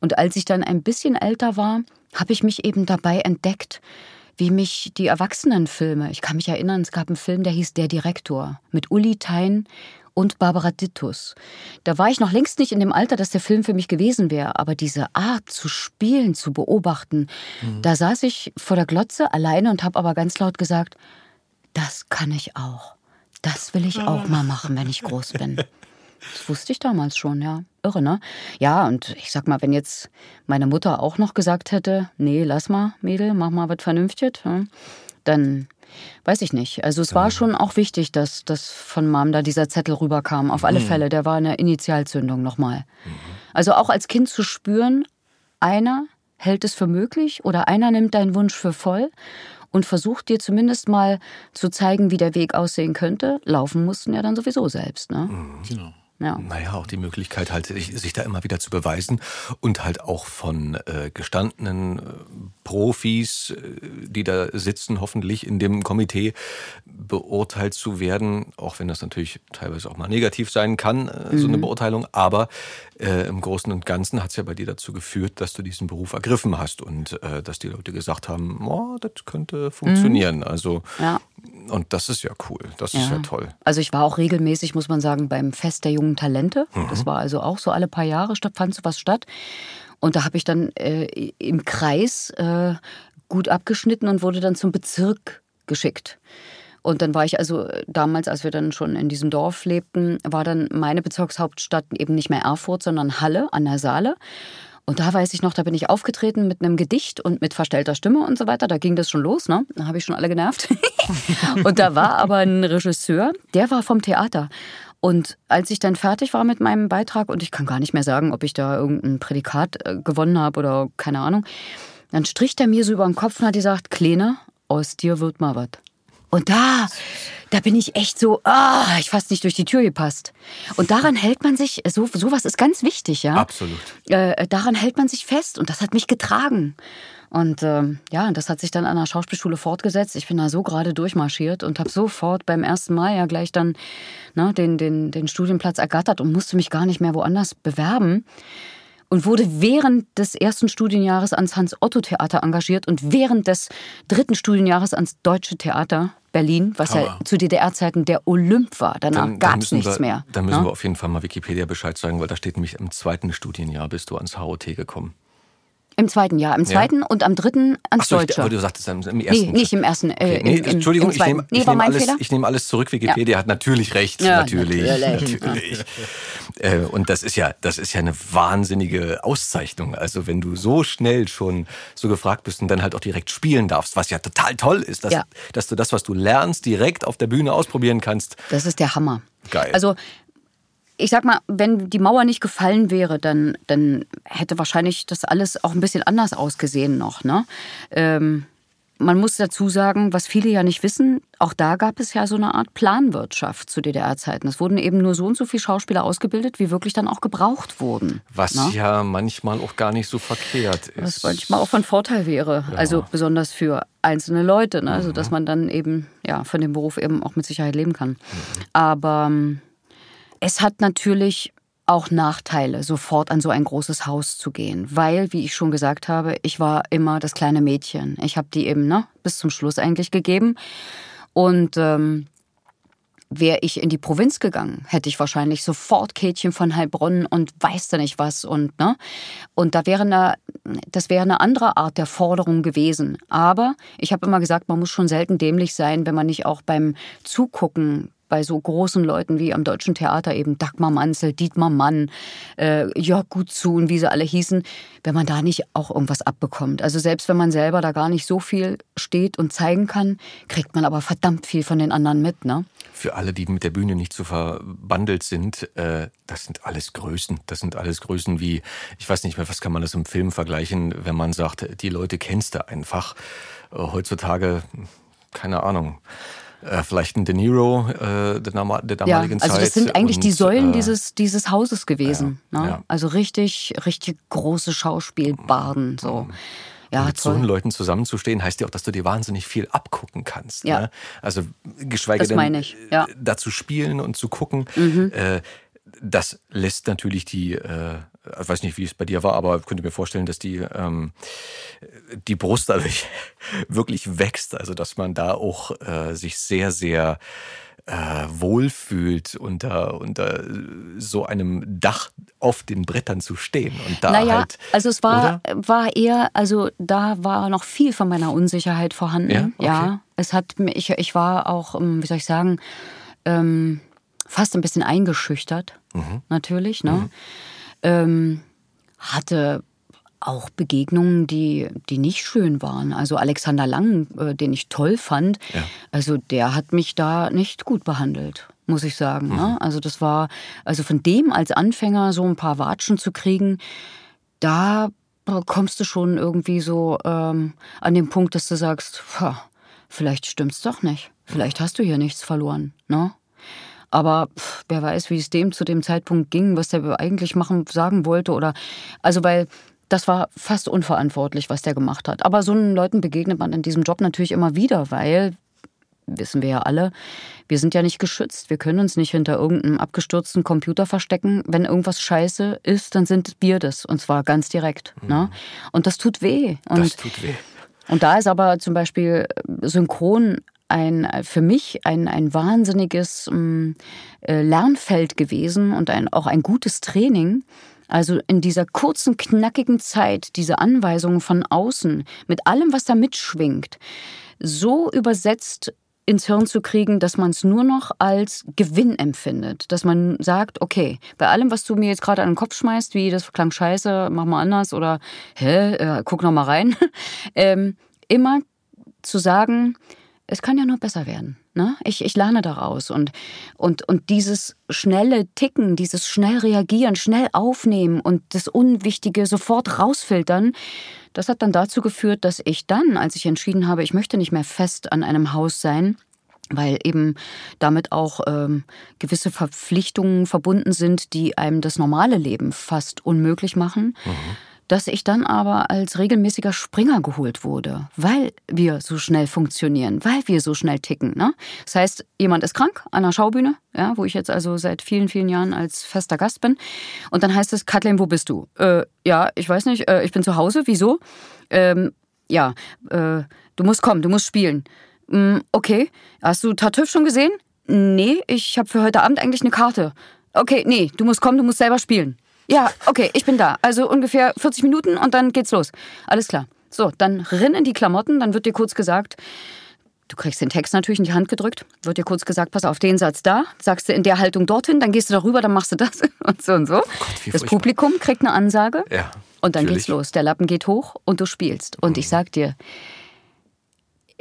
Und als ich dann ein bisschen älter war, habe ich mich eben dabei entdeckt, wie mich die Erwachsenenfilme, ich kann mich erinnern, es gab einen Film, der hieß Der Direktor mit Uli Thein und Barbara Dittus. Da war ich noch längst nicht in dem Alter, dass der Film für mich gewesen wäre, aber diese Art zu spielen, zu beobachten, mhm. da saß ich vor der Glotze alleine und habe aber ganz laut gesagt, das kann ich auch. Das will ich auch mal machen, wenn ich groß bin. Das wusste ich damals schon, ja. Irre, ne? Ja, und ich sag mal, wenn jetzt meine Mutter auch noch gesagt hätte, nee, lass mal, Mädel, mach mal was Vernünftiges, dann weiß ich nicht. Also es war schon auch wichtig, dass, dass von Mom da dieser Zettel rüberkam. Auf alle mhm. Fälle, der war eine Initialzündung nochmal. Mhm. Also auch als Kind zu spüren, einer hält es für möglich oder einer nimmt deinen Wunsch für voll und versucht dir zumindest mal zu zeigen, wie der Weg aussehen könnte. Laufen mussten ja dann sowieso selbst. Ne? Mhm. Genau. Ja. Naja, auch die Möglichkeit halt, sich da immer wieder zu beweisen und halt auch von äh, gestandenen äh, Profis, äh, die da sitzen, hoffentlich in dem Komitee, beurteilt zu werden, auch wenn das natürlich teilweise auch mal negativ sein kann, äh, so eine mhm. Beurteilung, aber im Großen und Ganzen hat es ja bei dir dazu geführt, dass du diesen Beruf ergriffen hast und dass die Leute gesagt haben, oh, das könnte funktionieren. Mhm. Also ja. Und das ist ja cool, das ja. ist ja toll. Also ich war auch regelmäßig, muss man sagen, beim Fest der jungen Talente. Mhm. Das war also auch so alle paar Jahre statt, fand so was statt. Und da habe ich dann äh, im Kreis äh, gut abgeschnitten und wurde dann zum Bezirk geschickt. Und dann war ich also damals, als wir dann schon in diesem Dorf lebten, war dann meine Bezirkshauptstadt eben nicht mehr Erfurt, sondern Halle an der Saale. Und da weiß ich noch, da bin ich aufgetreten mit einem Gedicht und mit verstellter Stimme und so weiter. Da ging das schon los, ne? Da habe ich schon alle genervt. und da war aber ein Regisseur, der war vom Theater. Und als ich dann fertig war mit meinem Beitrag, und ich kann gar nicht mehr sagen, ob ich da irgendein Prädikat äh, gewonnen habe oder keine Ahnung, dann strich der mir so über den Kopf und hat gesagt, Kleine, aus dir wird mal was. Und da, da bin ich echt so, ah, ich fast nicht durch die Tür gepasst. Und daran hält man sich, so sowas ist ganz wichtig, ja. Absolut. Äh, daran hält man sich fest und das hat mich getragen. Und äh, ja, das hat sich dann an der Schauspielschule fortgesetzt. Ich bin da so gerade durchmarschiert und habe sofort beim ersten Mal ja gleich dann ne, den, den, den Studienplatz ergattert und musste mich gar nicht mehr woanders bewerben und wurde während des ersten Studienjahres ans Hans-Otto-Theater engagiert und während des dritten Studienjahres ans Deutsche Theater Berlin, was Hammer. ja zu DDR-Zeiten der Olymp war. Danach gab es nichts wir, mehr. Da müssen ja? Ne? wir auf jeden Fall mal Wikipedia Bescheid sagen, weil da steht nämlich im zweiten Studienjahr bist du ans HOT gekommen. Im zweiten Jahr. Im zweiten ja. und am dritten ans so, Deutsche. aber du sagtest im ersten. Nee, nicht im ersten. Äh, okay. nee, im, Entschuldigung, im ich nehme nee, nehm alles, nehm alles zurück. Wikipedia ja. hat natürlich recht. Natürlich. Natürlich. natürlich. Äh, und das ist, ja, das ist ja eine wahnsinnige Auszeichnung. Also, wenn du so schnell schon so gefragt bist und dann halt auch direkt spielen darfst, was ja total toll ist, dass, dass du das, was du lernst, direkt auf der Bühne ausprobieren kannst. Das ist der Hammer. Geil. Also, ich sag mal, wenn die Mauer nicht gefallen wäre, dann, dann hätte wahrscheinlich das alles auch ein bisschen anders ausgesehen noch. Ne? Ähm, man muss dazu sagen, was viele ja nicht wissen, auch da gab es ja so eine Art Planwirtschaft zu DDR-Zeiten. Es wurden eben nur so und so viele Schauspieler ausgebildet, wie wirklich dann auch gebraucht wurden. Was ne? ja manchmal auch gar nicht so verkehrt ist. Was manchmal auch von Vorteil wäre. Ja. Also besonders für einzelne Leute. Ne? Also dass mhm. man dann eben ja, von dem Beruf eben auch mit Sicherheit leben kann. Mhm. Aber ähm, es hat natürlich auch Nachteile, sofort an so ein großes Haus zu gehen, weil, wie ich schon gesagt habe, ich war immer das kleine Mädchen. Ich habe die eben ne, bis zum Schluss eigentlich gegeben. Und ähm, wäre ich in die Provinz gegangen, hätte ich wahrscheinlich sofort Kätchen von Heilbronn und weiß da nicht was und ne und da wäre eine das wäre eine andere Art der Forderung gewesen. Aber ich habe immer gesagt, man muss schon selten dämlich sein, wenn man nicht auch beim Zugucken bei so großen Leuten wie am Deutschen Theater eben Dagmar Manzel, Dietmar Mann, äh, Jörg Gutzun, wie sie alle hießen, wenn man da nicht auch irgendwas abbekommt. Also selbst wenn man selber da gar nicht so viel steht und zeigen kann, kriegt man aber verdammt viel von den anderen mit, ne? Für alle, die mit der Bühne nicht so verbandelt sind, äh, das sind alles Größen. Das sind alles Größen wie, ich weiß nicht mehr, was kann man das im Film vergleichen, wenn man sagt, die Leute kennst du einfach. Äh, heutzutage, keine Ahnung äh, vielleicht ein De Niro äh, der, der damaligen ja, also Zeit. Also das sind eigentlich und, die Säulen äh, dieses, dieses Hauses gewesen. Ja, ne? ja. Also richtig, richtig große Schauspielbarden. So. Mhm. Ja, mit toll. so Leuten zusammenzustehen, heißt ja auch, dass du dir wahnsinnig viel abgucken kannst. Ja. Ne? Also geschweige denn ja. äh, dazu spielen und zu gucken. Mhm. Äh, das lässt natürlich die, äh, ich weiß nicht, wie es bei dir war, aber ich könnte mir vorstellen, dass die, ähm, die Brust dadurch wirklich wächst. Also dass man da auch äh, sich sehr, sehr äh, wohlfühlt, unter, unter so einem Dach auf den Brettern zu stehen. Und da naja, halt, also es war, oder? war eher, also da war noch viel von meiner Unsicherheit vorhanden. Ja? Okay. ja es hat mir, ich, ich war auch, ähm, wie soll ich sagen, ähm, fast ein bisschen eingeschüchtert, Mhm. natürlich. Ne? Ähm, hatte auch Begegnungen, die, die nicht schön waren. Also Alexander Lang, äh, den ich toll fand, Ja. also der hat mich da nicht gut behandelt, muss ich sagen. Mhm. Ne? Also das war, also von dem als Anfänger so ein paar Watschen zu kriegen, da kommst du schon irgendwie so ähm, an den Punkt, dass du sagst, "Pah, vielleicht stimmt's doch nicht. Vielleicht hast du hier nichts verloren. Ne? Aber pff, wer weiß, wie es dem zu dem Zeitpunkt ging, was der eigentlich machen, sagen wollte oder also weil das war fast unverantwortlich, was der gemacht hat. Aber so Leuten begegnet man in diesem Job natürlich immer wieder, weil wissen wir ja alle, wir sind ja nicht geschützt. Wir können uns nicht hinter irgendeinem abgestürzten Computer verstecken. Wenn irgendwas scheiße ist, dann sind wir das. Und zwar ganz direkt. Ne? Und das tut weh. Und das tut weh. und da ist aber zum Beispiel Synchron ein, für mich ein, ein wahnsinniges ähm, äh, Lernfeld gewesen und ein, auch ein gutes Training. Also in dieser kurzen, knackigen Zeit diese Anweisungen von außen mit allem, was da mitschwingt, so übersetzt ins Hirn zu kriegen, dass man es nur noch als Gewinn empfindet. Dass man sagt, okay, bei allem, was du mir jetzt gerade an den Kopf schmeißt, wie das klang scheiße, mach mal anders oder hä, äh, guck noch mal rein, ähm, immer zu sagen, es kann ja nur besser werden. Ne? Ich, ich lerne daraus. Und, und, und dieses schnelle Ticken, dieses schnell reagieren, schnell aufnehmen und das Unwichtige sofort rausfiltern, das hat dann dazu geführt, dass ich dann, als ich entschieden habe, ich möchte nicht mehr fest an einem Haus sein, weil eben damit auch ähm, gewisse Verpflichtungen verbunden sind, die einem das normale Leben fast unmöglich machen. Dass ich dann aber als regelmäßiger Springer geholt wurde, weil wir so schnell funktionieren, weil wir so schnell ticken. Ne? Das heißt, jemand ist krank an der Schaubühne, ja, wo ich jetzt also seit vielen, vielen Jahren als fester Gast bin. Und dann heißt es, Kathleen, wo bist du? Äh, ja, ich weiß nicht, äh, ich bin zu Hause. Wieso? Ähm, ja, äh, du musst kommen, du musst spielen. Mm, okay, hast du Tartüff schon gesehen? Nee, ich habe für heute Abend eigentlich eine Karte. Okay, nee, du musst kommen, du musst selber spielen. Ja, okay, ich bin da. Also ungefähr 40 Minuten und dann geht's los. Alles klar. So, dann rinn in die Klamotten, dann wird dir kurz gesagt, du kriegst den Text natürlich in die Hand gedrückt, wird dir kurz gesagt, pass auf den Satz da, sagst du in der Haltung dorthin, dann gehst du darüber, dann machst du das und so und so. wie das furchtbar. Publikum kriegt eine Ansage Ja, und dann natürlich. geht's los. Der Lappen geht hoch und du spielst. Und ich sag dir,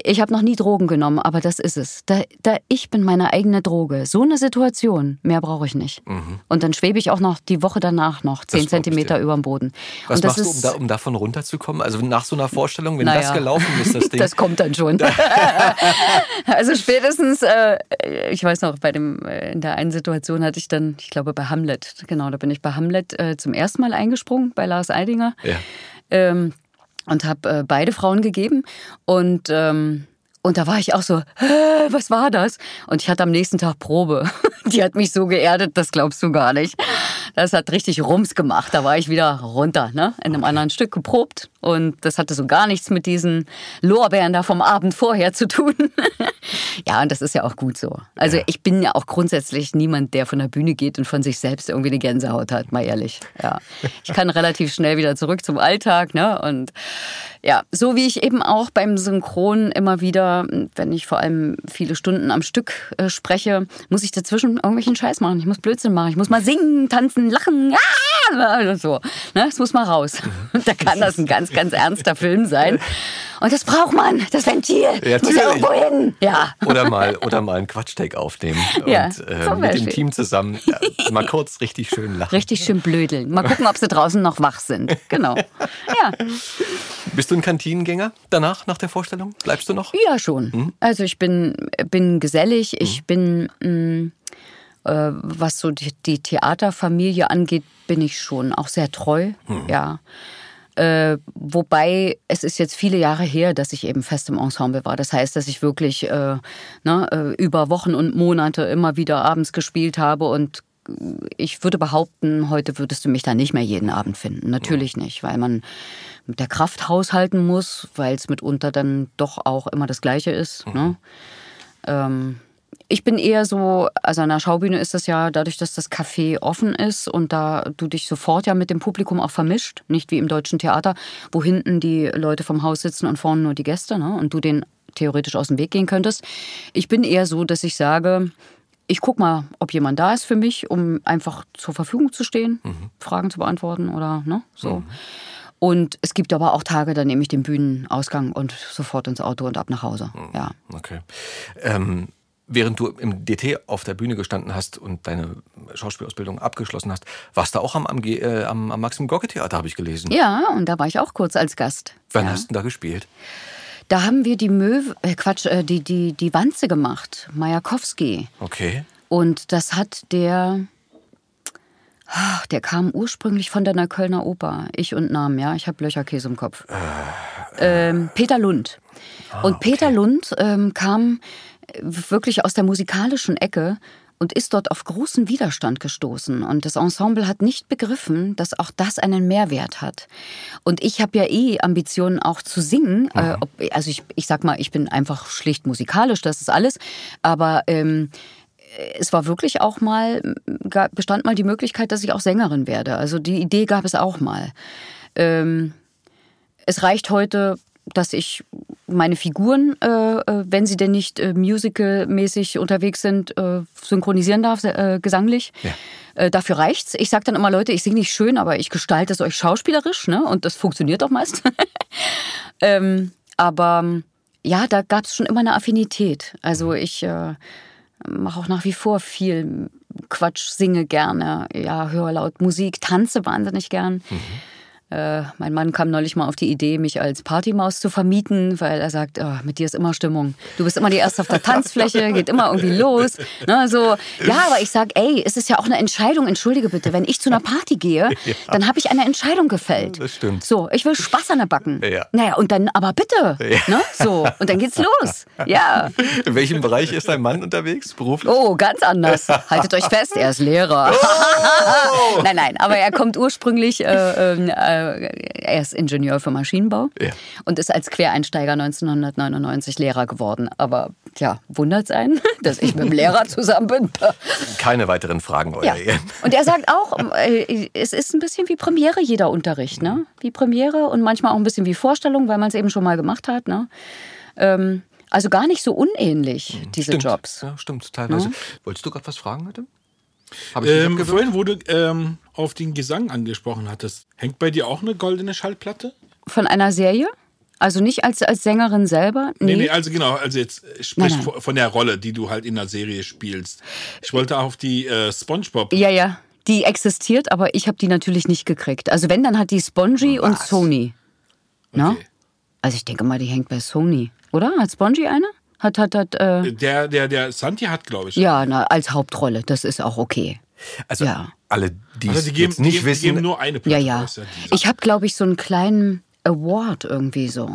ich habe noch nie Drogen genommen, aber das ist es. Da, da ich bin meine eigene Droge. So eine Situation, mehr brauche ich nicht. Und dann schwebe ich auch noch die Woche danach noch zehn Zentimeter über dem Boden. Was und das machst du, um, da, um davon runterzukommen? Also nach so einer Vorstellung, wenn Naja. das gelaufen ist, das Ding. Das kommt dann schon. also spätestens, äh, ich weiß noch, bei dem, äh, in der einen Situation hatte ich dann, ich glaube bei Hamlet, genau, da bin ich bei Hamlet äh, zum ersten Mal eingesprungen, bei Lars Eidinger. ja. Ähm, und habe äh, beide Frauen gegeben. Und, ähm, und da war ich auch so, "Hä, was war das? Und ich hatte am nächsten Tag Probe. Die hat mich so geerdet, das glaubst du gar nicht. Das hat richtig Rums gemacht. Da war ich wieder runter, ne? in einem anderen Stück geprobt. Und das hatte so gar nichts mit diesen Lorbeeren da vom Abend vorher zu tun. ja, und das ist ja auch gut so. Also ja. ich bin ja auch grundsätzlich niemand, der von der Bühne geht und von sich selbst irgendwie eine Gänsehaut hat, mal ehrlich. Ja. Ich kann relativ schnell wieder zurück zum Alltag. Ne? Und ja, so wie ich eben auch beim Synchron immer wieder, wenn ich vor allem viele Stunden am Stück äh, spreche, muss ich dazwischen irgendwelchen Scheiß machen. Ich muss Blödsinn machen. Ich muss mal singen, tanzen, lachen. Ah! So. Ne? Das muss mal raus. Und da kann das ein ganz, ganz ernster Film sein. Und das braucht man, das Ventil. Ja, muss ja irgendwo hin. Ja. Oder mal, oder mal einen Quatsch-Take aufnehmen. Ja, und äh, mit dem Team zusammen ja, mal kurz richtig schön lachen. Richtig schön blödeln. Mal gucken, ob sie draußen noch wach sind. Genau. Ja. Bist du ein Kantinengänger danach, nach der Vorstellung? Bleibst du noch? Ja, schon. Hm? Also ich bin, bin gesellig. Ich hm? bin... Mh, mm, äh, was so die, die, Theaterfamilie angeht, bin ich schon auch sehr treu. Hm. Ja. Äh, wobei es ist jetzt viele Jahre her, dass ich eben fest im Ensemble war. Das heißt, dass ich wirklich äh, ne, äh, über Wochen und Monate immer wieder abends gespielt habe und ich würde behaupten, heute würdest du mich da nicht mehr jeden Abend finden. Natürlich nicht, weil man mit der Kraft haushalten muss, weil es mitunter dann doch auch immer das Gleiche ist. Mhm. Ne? Ähm, ich bin eher so, also an der Schaubühne ist das ja dadurch, dass das Café offen ist und da du dich sofort ja mit dem Publikum auch vermischt, nicht wie im deutschen Theater, wo hinten die Leute vom Haus sitzen und vorne nur die Gäste, ne? Und du den theoretisch aus dem Weg gehen könntest. Ich bin eher so, dass ich sage, ich guck mal, ob jemand da ist für mich, um einfach zur Verfügung zu stehen, mhm. Fragen zu beantworten oder ne, so. Mhm. Und es gibt aber auch Tage, da nehme ich den Bühnenausgang und sofort ins Auto und ab nach Hause. Mhm. Ja. Okay. Ähm, während du im DT auf der Bühne gestanden hast und deine Schauspielausbildung abgeschlossen hast, warst du auch am, am, äh, am, am Maxim Gorki Theater, habe ich gelesen. Ja, und da war ich auch kurz als Gast. Wann ja. hast du da gespielt? Da haben wir die Möwe, äh Quatsch, äh, die, die, die Wanze gemacht, Majakowski. Okay. Und das hat der, ach, der kam ursprünglich von der Neuköllner Oper. Ich und Namen, ja, ich habe Löcherkäse im Kopf. Äh, ähm, Peter Lund. Ah, und Peter okay. Lund ähm, kam wirklich aus der musikalischen Ecke und ist dort auf großen Widerstand gestoßen. Und das Ensemble hat nicht begriffen, dass auch das einen Mehrwert hat. Und ich habe ja eh Ambitionen auch zu singen. Mhm. Äh, ob, also ich, ich sag mal, ich bin einfach schlicht musikalisch, das ist alles. Aber ähm, es war wirklich auch mal, bestand mal die Möglichkeit, dass ich auch Sängerin werde. Also die Idee gab es auch mal. Ähm, es reicht heute dass ich meine Figuren, äh, äh, wenn sie denn nicht äh, musical-mäßig unterwegs sind, äh, synchronisieren darf, äh, gesanglich. Ja. Äh, dafür reicht's. Ich sage dann immer, Leute, ich singe nicht schön, aber ich gestalte es euch schauspielerisch, ne? Und das funktioniert auch meist. ähm, aber ja, da gab es schon immer eine Affinität. Also ich mache auch nach wie vor viel Quatsch, singe gerne, ja, höre laut Musik, tanze wahnsinnig gern. Mhm. Äh, mein Mann kam neulich mal auf die Idee, mich als Partymaus zu vermieten, weil er sagt, oh, mit dir ist immer Stimmung. Du bist immer die Erste auf der Tanzfläche, geht immer irgendwie los. Ne, so. Ja, aber ich sag, ey, es ist ja auch eine Entscheidung, entschuldige bitte, wenn ich zu einer Party gehe, ja. dann habe ich eine Entscheidung gefällt. Das stimmt. So, ich will Spaß an der Backen. Ja. Naja, und dann, aber bitte. Ja. Ne, so, und dann geht's los. Ja. In welchem Bereich ist dein Mann unterwegs, beruflich? Oh, ganz anders. Haltet euch fest, er ist Lehrer. Oh! nein, nein, aber er kommt ursprünglich äh, ähm, äh, er ist Ingenieur für Maschinenbau ja. und ist als Quereinsteiger 1999 Lehrer geworden. Aber ja, wundert es einen, dass ich mit dem Lehrer zusammen bin. Keine weiteren Fragen, euer ja. Und er sagt auch, äh, es ist ein bisschen wie Premiere jeder Unterricht, ne? Wie Premiere und manchmal auch ein bisschen wie Vorstellung, weil man es eben schon mal gemacht hat, ne? Ähm, also gar nicht so unähnlich, hm, diese stimmt. Jobs. Ja, stimmt, teilweise. Ja? Wolltest du gerade was fragen heute? Ähm, vorhin, wo du ähm, auf den Gesang angesprochen hattest, hängt bei dir auch eine goldene Schallplatte? Von einer Serie? Also nicht als, als Sängerin selber? Nee. nee, nee, also genau, also jetzt sprich nein, nein. von der Rolle, die du halt in der Serie spielst. Ich wollte auf die äh, SpongeBob. Ja, ja, die existiert, aber ich habe die natürlich nicht gekriegt. Also wenn, dann hat die Spongy Was? und Sony. Okay. Also ich denke mal, die hängt bei Sony. Oder? Hat Spongy eine? Hat, hat, hat. Äh der, der, der Santi hat, glaube ich. Ja, na, als Hauptrolle. Das ist auch okay. Also ja. alle, die, also die geben, nicht die wissen, geben nur eine Platte. Ja, ja. Ich habe, glaube ich, so einen kleinen Award irgendwie so.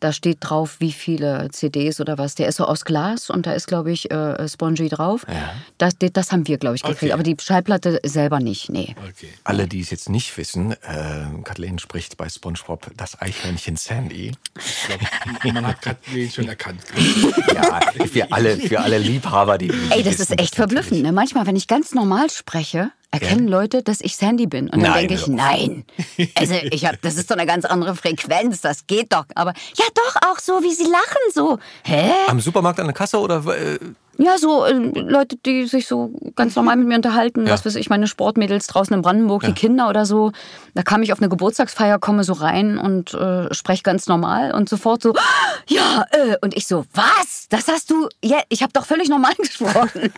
Da steht drauf, wie viele CDs oder was. Der ist so aus Glas und da ist, glaube ich, äh, Spongy drauf. Ja. Das, das haben wir, glaube ich, gekriegt. Okay. Aber die Schallplatte selber nicht, nee. Okay. Alle, die es jetzt nicht wissen, äh, Kathleen spricht bei SpongeBob das Eichhörnchen Sandy. Ich glaube, man hat Kathleen schon erkannt. ja, für alle, für alle Liebhaber, die. Ey, das ist echt verblüffend. Ne? Manchmal, wenn ich ganz normal spreche, erkennen ja. Leute, dass ich Sandy bin. Und dann denke ich, nein. Also ich hab, das ist doch eine ganz andere Frequenz, das geht doch. Aber ja, doch auch so, wie sie lachen, so. Hä? Am Supermarkt an der Kasse oder? Äh ja, so äh, Leute, die sich so ganz normal mit mir unterhalten, ja. was weiß ich, meine Sportmädels draußen in Brandenburg, ja. die Kinder oder so. Da kam ich auf eine Geburtstagsfeier, komme so rein und äh, spreche ganz normal und sofort so, ja, äh, und ich so, was? Das hast du, ja, ich habe doch völlig normal gesprochen.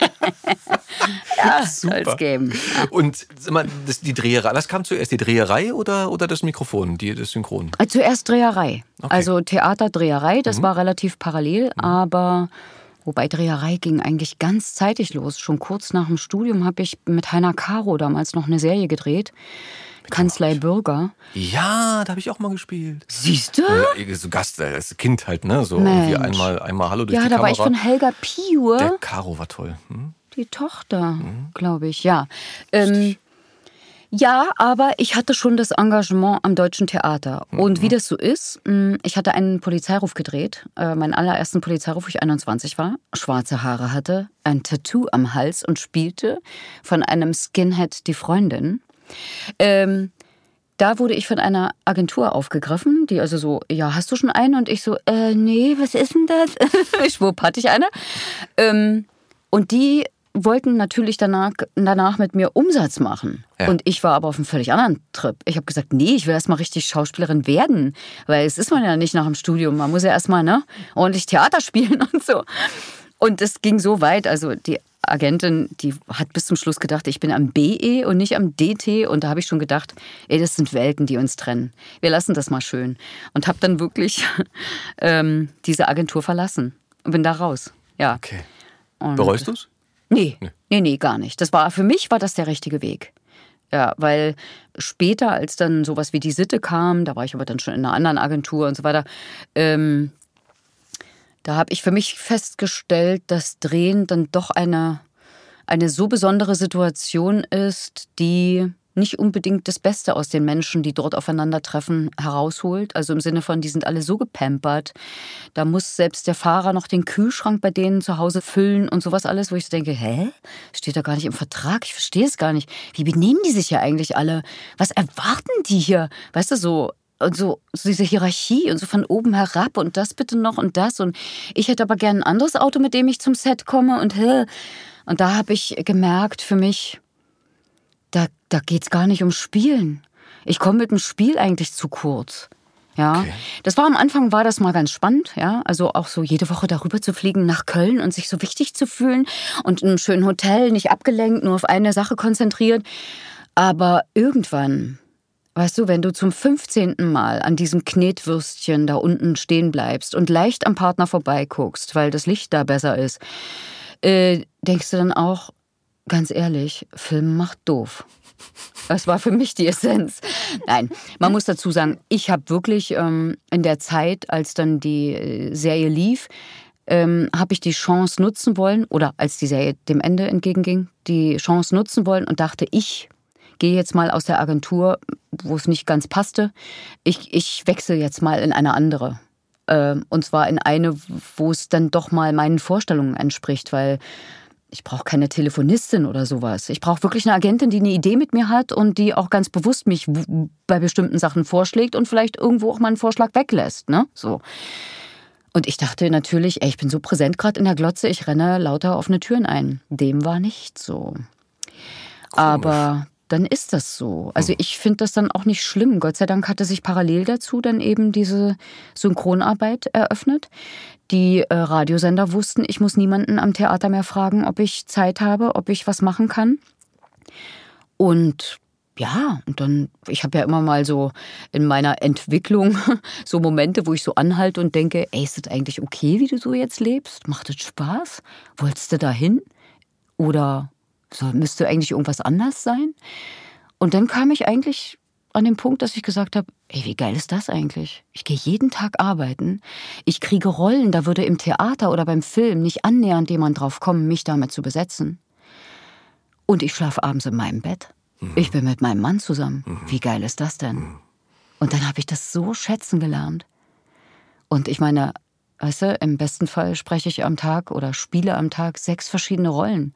ja, Super. geben. Ja. Und mal, das, die Dreherei, was kam zuerst, die Dreherei oder, oder das Mikrofon, die, das Synchron? Äh, zuerst Dreherei. Okay. Also Theater, Dreherei, das mhm. war relativ parallel, mhm. aber Wobei Dreherei ging eigentlich ganz zeitig los. Schon kurz nach dem Studium habe ich mit Heiner Caro damals noch eine Serie gedreht. Kanzlei Bürger. Ja, da habe ich auch mal gespielt. Siehst du? Ja, so Gast, als Kind halt, ne? So Mensch. irgendwie einmal, einmal Hallo durch ja, die Kamera. Ja, da war ich von Helga Piur. Der Caro war toll. Hm? Die Tochter, hm? glaube ich, ja. Ähm, ja, aber ich hatte schon das Engagement am Deutschen Theater. Und mhm. wie das so ist, mm, ich hatte einen Polizeiruf gedreht, äh, meinen allerersten Polizeiruf, wo ich 21 war, schwarze Haare hatte, ein Tattoo am Hals und spielte von einem Skinhead die Freundin. Ähm, da wurde ich von einer Agentur aufgegriffen, die also so, ja, hast du schon eine? Und ich so, äh, nee, was ist denn das? Schwupp, hatte ich eine. Ähm, und die wollten natürlich danach, danach mit mir Umsatz machen. Ja. Und ich war aber auf einem völlig anderen Trip. Ich habe gesagt, nee, ich will erst mal richtig Schauspielerin werden. Weil es ist man ja nicht nach dem Studium. Man muss ja erst mal ne, ordentlich Theater spielen und so. Und es ging so weit, also die Agentin, die hat bis zum Schluss gedacht, ich bin am BE und nicht am DT. Und da habe ich schon gedacht, ey, das sind Welten, die uns trennen. Wir lassen das mal schön. Und habe dann wirklich ähm, diese Agentur verlassen und bin da raus. Ja. Okay. Und Bereust du es? Nee, nee, nee, nee, gar nicht. Das war, für mich war das der richtige Weg. Ja, weil später, als dann sowas wie die Sitte kam, da war ich aber dann schon in einer anderen Agentur und so weiter, ähm, da habe ich für mich festgestellt, dass Drehen dann doch eine, eine so besondere Situation ist, die nicht unbedingt das Beste aus den Menschen, die dort aufeinandertreffen, herausholt. Also im Sinne von, die sind alle so gepampert. Da muss selbst der Fahrer noch den Kühlschrank bei denen zu Hause füllen und sowas alles, wo ich so denke, hä? Steht da gar nicht im Vertrag? Ich verstehe es gar nicht. Wie benehmen die sich ja eigentlich alle? Was erwarten die hier? Weißt du, so und so, so, diese Hierarchie und so von oben herab und das bitte noch und das und ich hätte aber gern ein anderes Auto, mit dem ich zum Set komme und und da habe ich gemerkt für mich, da, da geht es gar nicht um Spielen. Ich komme mit dem Spiel eigentlich zu kurz. Ja, okay. das war am Anfang war das mal ganz spannend, ja, also auch so jede Woche darüber zu fliegen nach Köln und sich so wichtig zu fühlen und in einem schönen Hotel, nicht abgelenkt, nur auf eine Sache konzentriert. Aber irgendwann, weißt du, wenn du zum 15. Mal an diesem Knetwürstchen da unten stehen bleibst und leicht am Partner vorbeiguckst, weil das Licht da besser ist, äh, denkst du dann auch, ganz ehrlich, Film macht doof. Das war für mich die Essenz. Nein, man muss dazu sagen, ich habe wirklich ähm, in der Zeit, als dann die äh, Serie lief, ähm, habe ich die Chance nutzen wollen, oder als die Serie dem Ende entgegenging, die Chance nutzen wollen und dachte, ich gehe jetzt mal aus der Agentur, wo es nicht ganz passte. Ich, ich wechsle jetzt mal in eine andere. Ähm, und zwar in eine, wo es dann doch mal meinen Vorstellungen entspricht, weil ich brauche keine Telefonistin oder sowas. Ich brauche wirklich eine Agentin, die eine Idee mit mir hat und die auch ganz bewusst mich bei bestimmten Sachen vorschlägt und vielleicht irgendwo auch mal einen Vorschlag weglässt. Ne? So. Und ich dachte natürlich, ey, ich bin so präsent gerade in der Glotze, ich renne lauter offene Türen ein. Dem war nicht so. Komisch. Aber dann ist das so. Also hm. ich finde das dann auch nicht schlimm. Gott sei Dank hatte sich parallel dazu dann eben diese Synchronarbeit eröffnet. Die äh, Radiosender wussten, ich muss niemanden am Theater mehr fragen, ob ich Zeit habe, ob ich was machen kann. Und ja, und dann, ich habe ja immer mal so in meiner Entwicklung so Momente, wo ich so anhalte und denke, ey, ist das eigentlich okay, wie du so jetzt lebst? Macht das Spaß? Wolltest du da hin? Oder so, müsste eigentlich irgendwas anders sein? Und dann kam ich eigentlich an dem Punkt, dass ich gesagt habe, ey, wie geil ist das eigentlich? Ich gehe jeden Tag arbeiten, ich kriege Rollen, da würde im Theater oder beim Film nicht annähernd jemand drauf kommen, mich damit zu besetzen. Und ich schlafe abends in meinem Bett. Mhm. Ich bin mit meinem Mann zusammen. Mhm. Wie geil ist das denn? Mhm. Und dann habe ich das so schätzen gelernt. Und ich meine, weißt du, im besten Fall spreche ich am Tag oder spiele am Tag sechs verschiedene Rollen.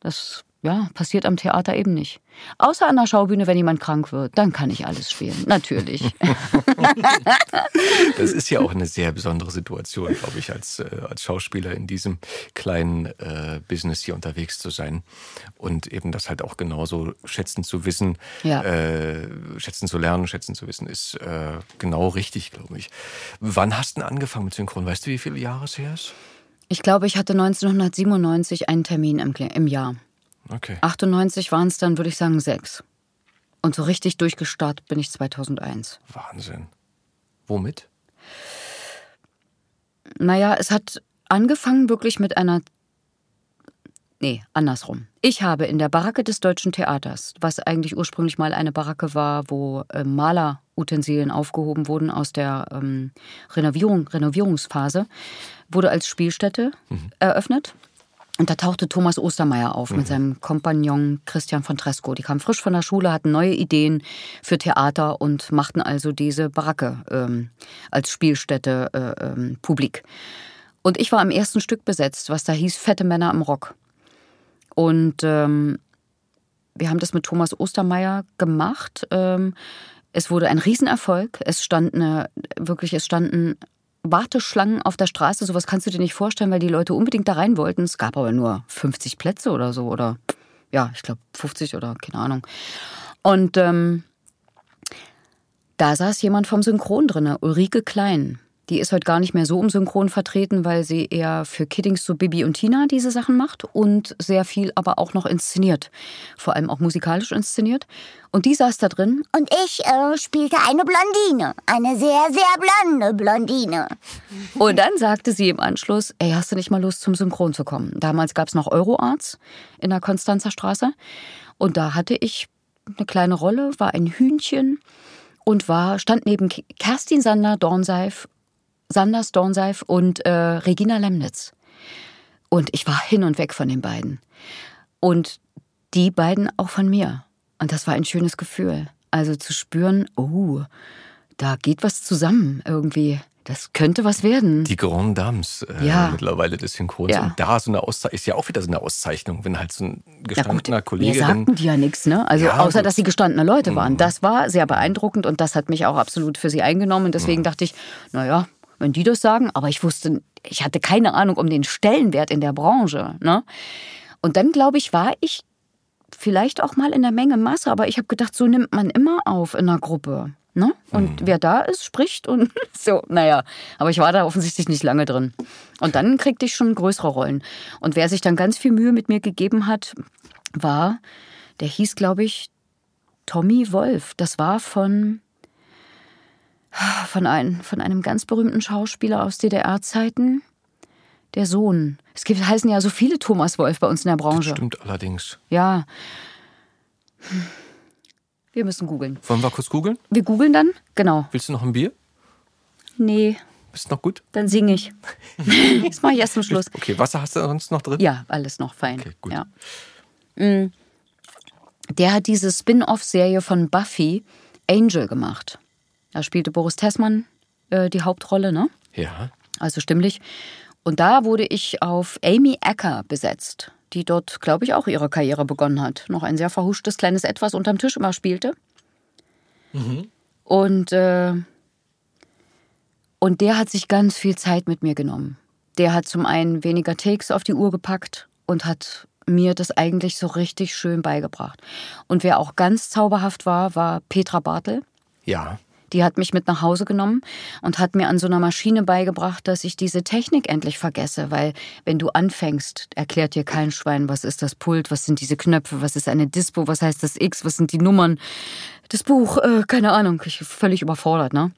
Das ja, passiert am Theater eben nicht. Außer an der Schaubühne, wenn jemand krank wird, dann kann ich alles spielen. Natürlich. das ist ja auch eine sehr besondere Situation, glaube ich, als, äh, als Schauspieler in diesem kleinen äh, Business hier unterwegs zu sein. Und eben das halt auch genauso schätzen zu wissen, ja. äh, schätzen zu lernen, schätzen zu wissen, ist äh, genau richtig, glaube ich. Wann hast du denn angefangen mit Synchron? Weißt du, wie viele Jahre es her ist? Ich glaube, ich hatte 1997 einen Termin im, im Jahr. Okay. 98 waren es dann, würde ich sagen, sechs. Und so richtig durchgestartet bin ich 2001. Wahnsinn. Womit? Naja, es hat angefangen wirklich mit einer. Nee, andersrum. Ich habe in der Baracke des Deutschen Theaters, was eigentlich ursprünglich mal eine Baracke war, wo äh, Malerutensilien aufgehoben wurden aus der ähm, Renovierung, Renovierungsphase, wurde als Spielstätte mhm. eröffnet. Und da tauchte Thomas Ostermeier auf mhm. mit seinem Kompagnon Christian von Tresco. Die kamen frisch von der Schule, hatten neue Ideen für Theater und machten also diese Baracke ähm, als Spielstätte äh, ähm, publik. Und ich war am ersten Stück besetzt, was da hieß Fette Männer im Rock. Und ähm, wir haben das mit Thomas Ostermeier gemacht. Ähm, es wurde ein Riesenerfolg. Es stand eine, wirklich, es standen Warteschlangen auf der Straße, sowas kannst du dir nicht vorstellen, weil die Leute unbedingt da rein wollten. Es gab aber nur 50 Plätze oder so oder ja, ich glaube 50 oder keine Ahnung. Und ähm, da saß jemand vom Synchron drin, Ulrike Klein. Die ist heute gar nicht mehr so im Synchron vertreten, weil sie eher für Kiddings zu Bibi und Tina diese Sachen macht und sehr viel aber auch noch inszeniert. Vor allem auch musikalisch inszeniert. Und die saß da drin. Und ich äh, spielte eine Blondine. Eine sehr, sehr blonde Blondine. Und dann sagte sie im Anschluss, ey, hast du nicht mal Lust zum Synchron zu kommen? Damals gab es noch Euroarts in der Konstanzer Straße. Und da hatte ich eine kleine Rolle, war ein Hühnchen und war, stand neben Kerstin Sander Dornseif Sanders Dornseif und äh, Regina Lemnitz. Und ich war hin und weg von den beiden. Und die beiden auch von mir. Und das war ein schönes Gefühl. Also zu spüren, oh, da geht was zusammen irgendwie. Das könnte was werden. Die Grand Dames äh, ja. mittlerweile des Synchrons. Ja. Und da so eine Auszeichnung ist ja auch wieder so eine Auszeichnung, wenn halt so ein gestandener ja, Kollege. Mir sagten die ja nichts, ne? Also ja, außer, gut. dass sie gestandene Leute waren. Mhm. Das war sehr beeindruckend und das hat mich auch absolut für sie eingenommen. Und deswegen mhm. dachte ich, naja, wenn die das sagen, aber ich wusste, ich hatte keine Ahnung um den Stellenwert in der Branche. Ne? Und dann, glaube ich, war ich vielleicht auch mal in der Menge Masse, aber ich habe gedacht, so nimmt man immer auf in einer Gruppe. Ne? Und mhm. wer da ist, spricht und so, naja. Aber ich war da offensichtlich nicht lange drin. Und dann kriegte ich schon größere Rollen. Und wer sich dann ganz viel Mühe mit mir gegeben hat, war, der hieß, glaube ich, Tommy Wolf. Das war von von, ein, von einem ganz berühmten Schauspieler aus DDR-Zeiten. Der Sohn. Es gibt, heißen ja so viele Thomas Wolf bei uns in der Branche. Das stimmt allerdings. Ja. Wir müssen googeln. Wollen wir kurz googeln? Wir googeln dann, genau. Willst du noch ein Bier? Nee. Bist noch gut? Dann singe ich. das mache ich erst zum Schluss. Okay, Wasser hast du sonst noch drin? Ja, alles noch fein. Okay, gut. Ja. Mm. Der hat diese Spin-off-Serie von Buffy Angel gemacht. Da spielte Boris Tessmann äh, die Hauptrolle, ne? Ja. Also stimmlich. Und da wurde ich auf Amy Acker besetzt, die dort, glaube ich, auch ihre Karriere begonnen hat. Noch ein sehr verhuschtes kleines Etwas unterm Tisch immer spielte. Mhm. Und, äh, und der hat sich ganz viel Zeit mit mir genommen. Der hat zum einen weniger Takes auf die Uhr gepackt und hat mir das eigentlich so richtig schön beigebracht. Und wer auch ganz zauberhaft war, war Petra Bartel. Ja. Die hat mich mit nach Hause genommen und hat mir an so einer Maschine beigebracht, dass ich diese Technik endlich vergesse, weil wenn du anfängst, erklärt dir kein Schwein, was ist das Pult, was sind diese Knöpfe, was ist eine Dispo, was heißt das X, was sind die Nummern, das Buch, äh, keine Ahnung, ich bin völlig überfordert, ne?